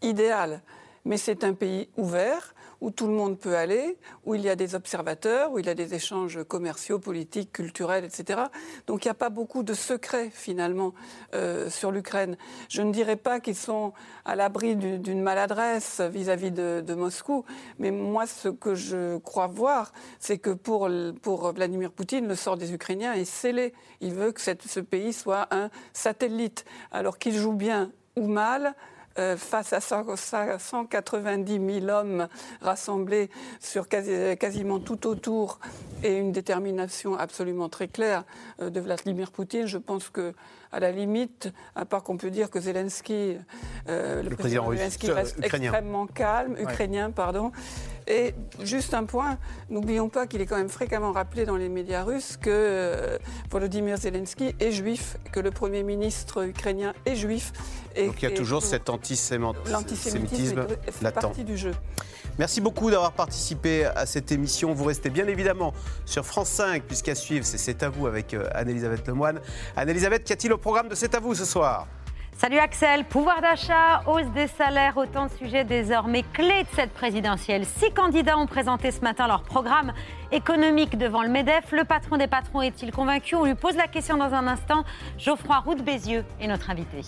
idéal, mais c'est un pays ouvert où tout le monde peut aller, où il y a des observateurs, où il y a des échanges commerciaux, politiques, culturels, etc. Donc il n'y a pas beaucoup de secrets finalement euh, sur l'Ukraine. Je ne dirais pas qu'ils sont à l'abri d'une maladresse vis-à-vis de, Moscou, mais moi ce que je crois voir, c'est que pour, pour Vladimir Poutine, le sort des Ukrainiens est scellé. Il veut que ce pays soit un satellite, alors qu'il joue bien ou mal, euh, face à 190 000 hommes rassemblés sur quasiment tout autour et une détermination absolument très claire euh, de Vladimir Poutine, je pense que à la limite, à part qu'on peut dire que Zelensky, le, président, Zelensky reste extrêmement calme, ukrainien, pardon. Et juste un point, n'oublions pas qu'il est quand même fréquemment rappelé dans les médias russes que euh, Volodymyr Zelensky est juif, que le Premier ministre ukrainien est juif. Et Donc il y a toujours cet antisémitisme latent. partie du jeu. Merci beaucoup d'avoir participé à cette émission. Vous restez bien évidemment sur France 5, puisqu'à suivre, c'est C'est à vous avec euh, Anne-Elisabeth Lemoine. Anne-Elisabeth, qu'y a-t-il au programme de C'est à vous ce soir Salut Axel, pouvoir d'achat, hausse des salaires, autant de sujets désormais clés de cette présidentielle. Six candidats ont présenté ce matin leur programme économique devant le MEDEF. Le patron des patrons est-il convaincu? On lui pose la question dans un instant. Geoffroy Roux Bézieux est notre invité.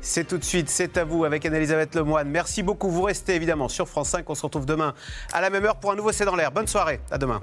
C'est tout de suite, c'est à vous avec Anne-Elisabeth Lemoine. Merci beaucoup, vous restez évidemment sur France 5. On se retrouve demain à la même heure pour un nouveau C'est dans l'air. Bonne soirée, à demain.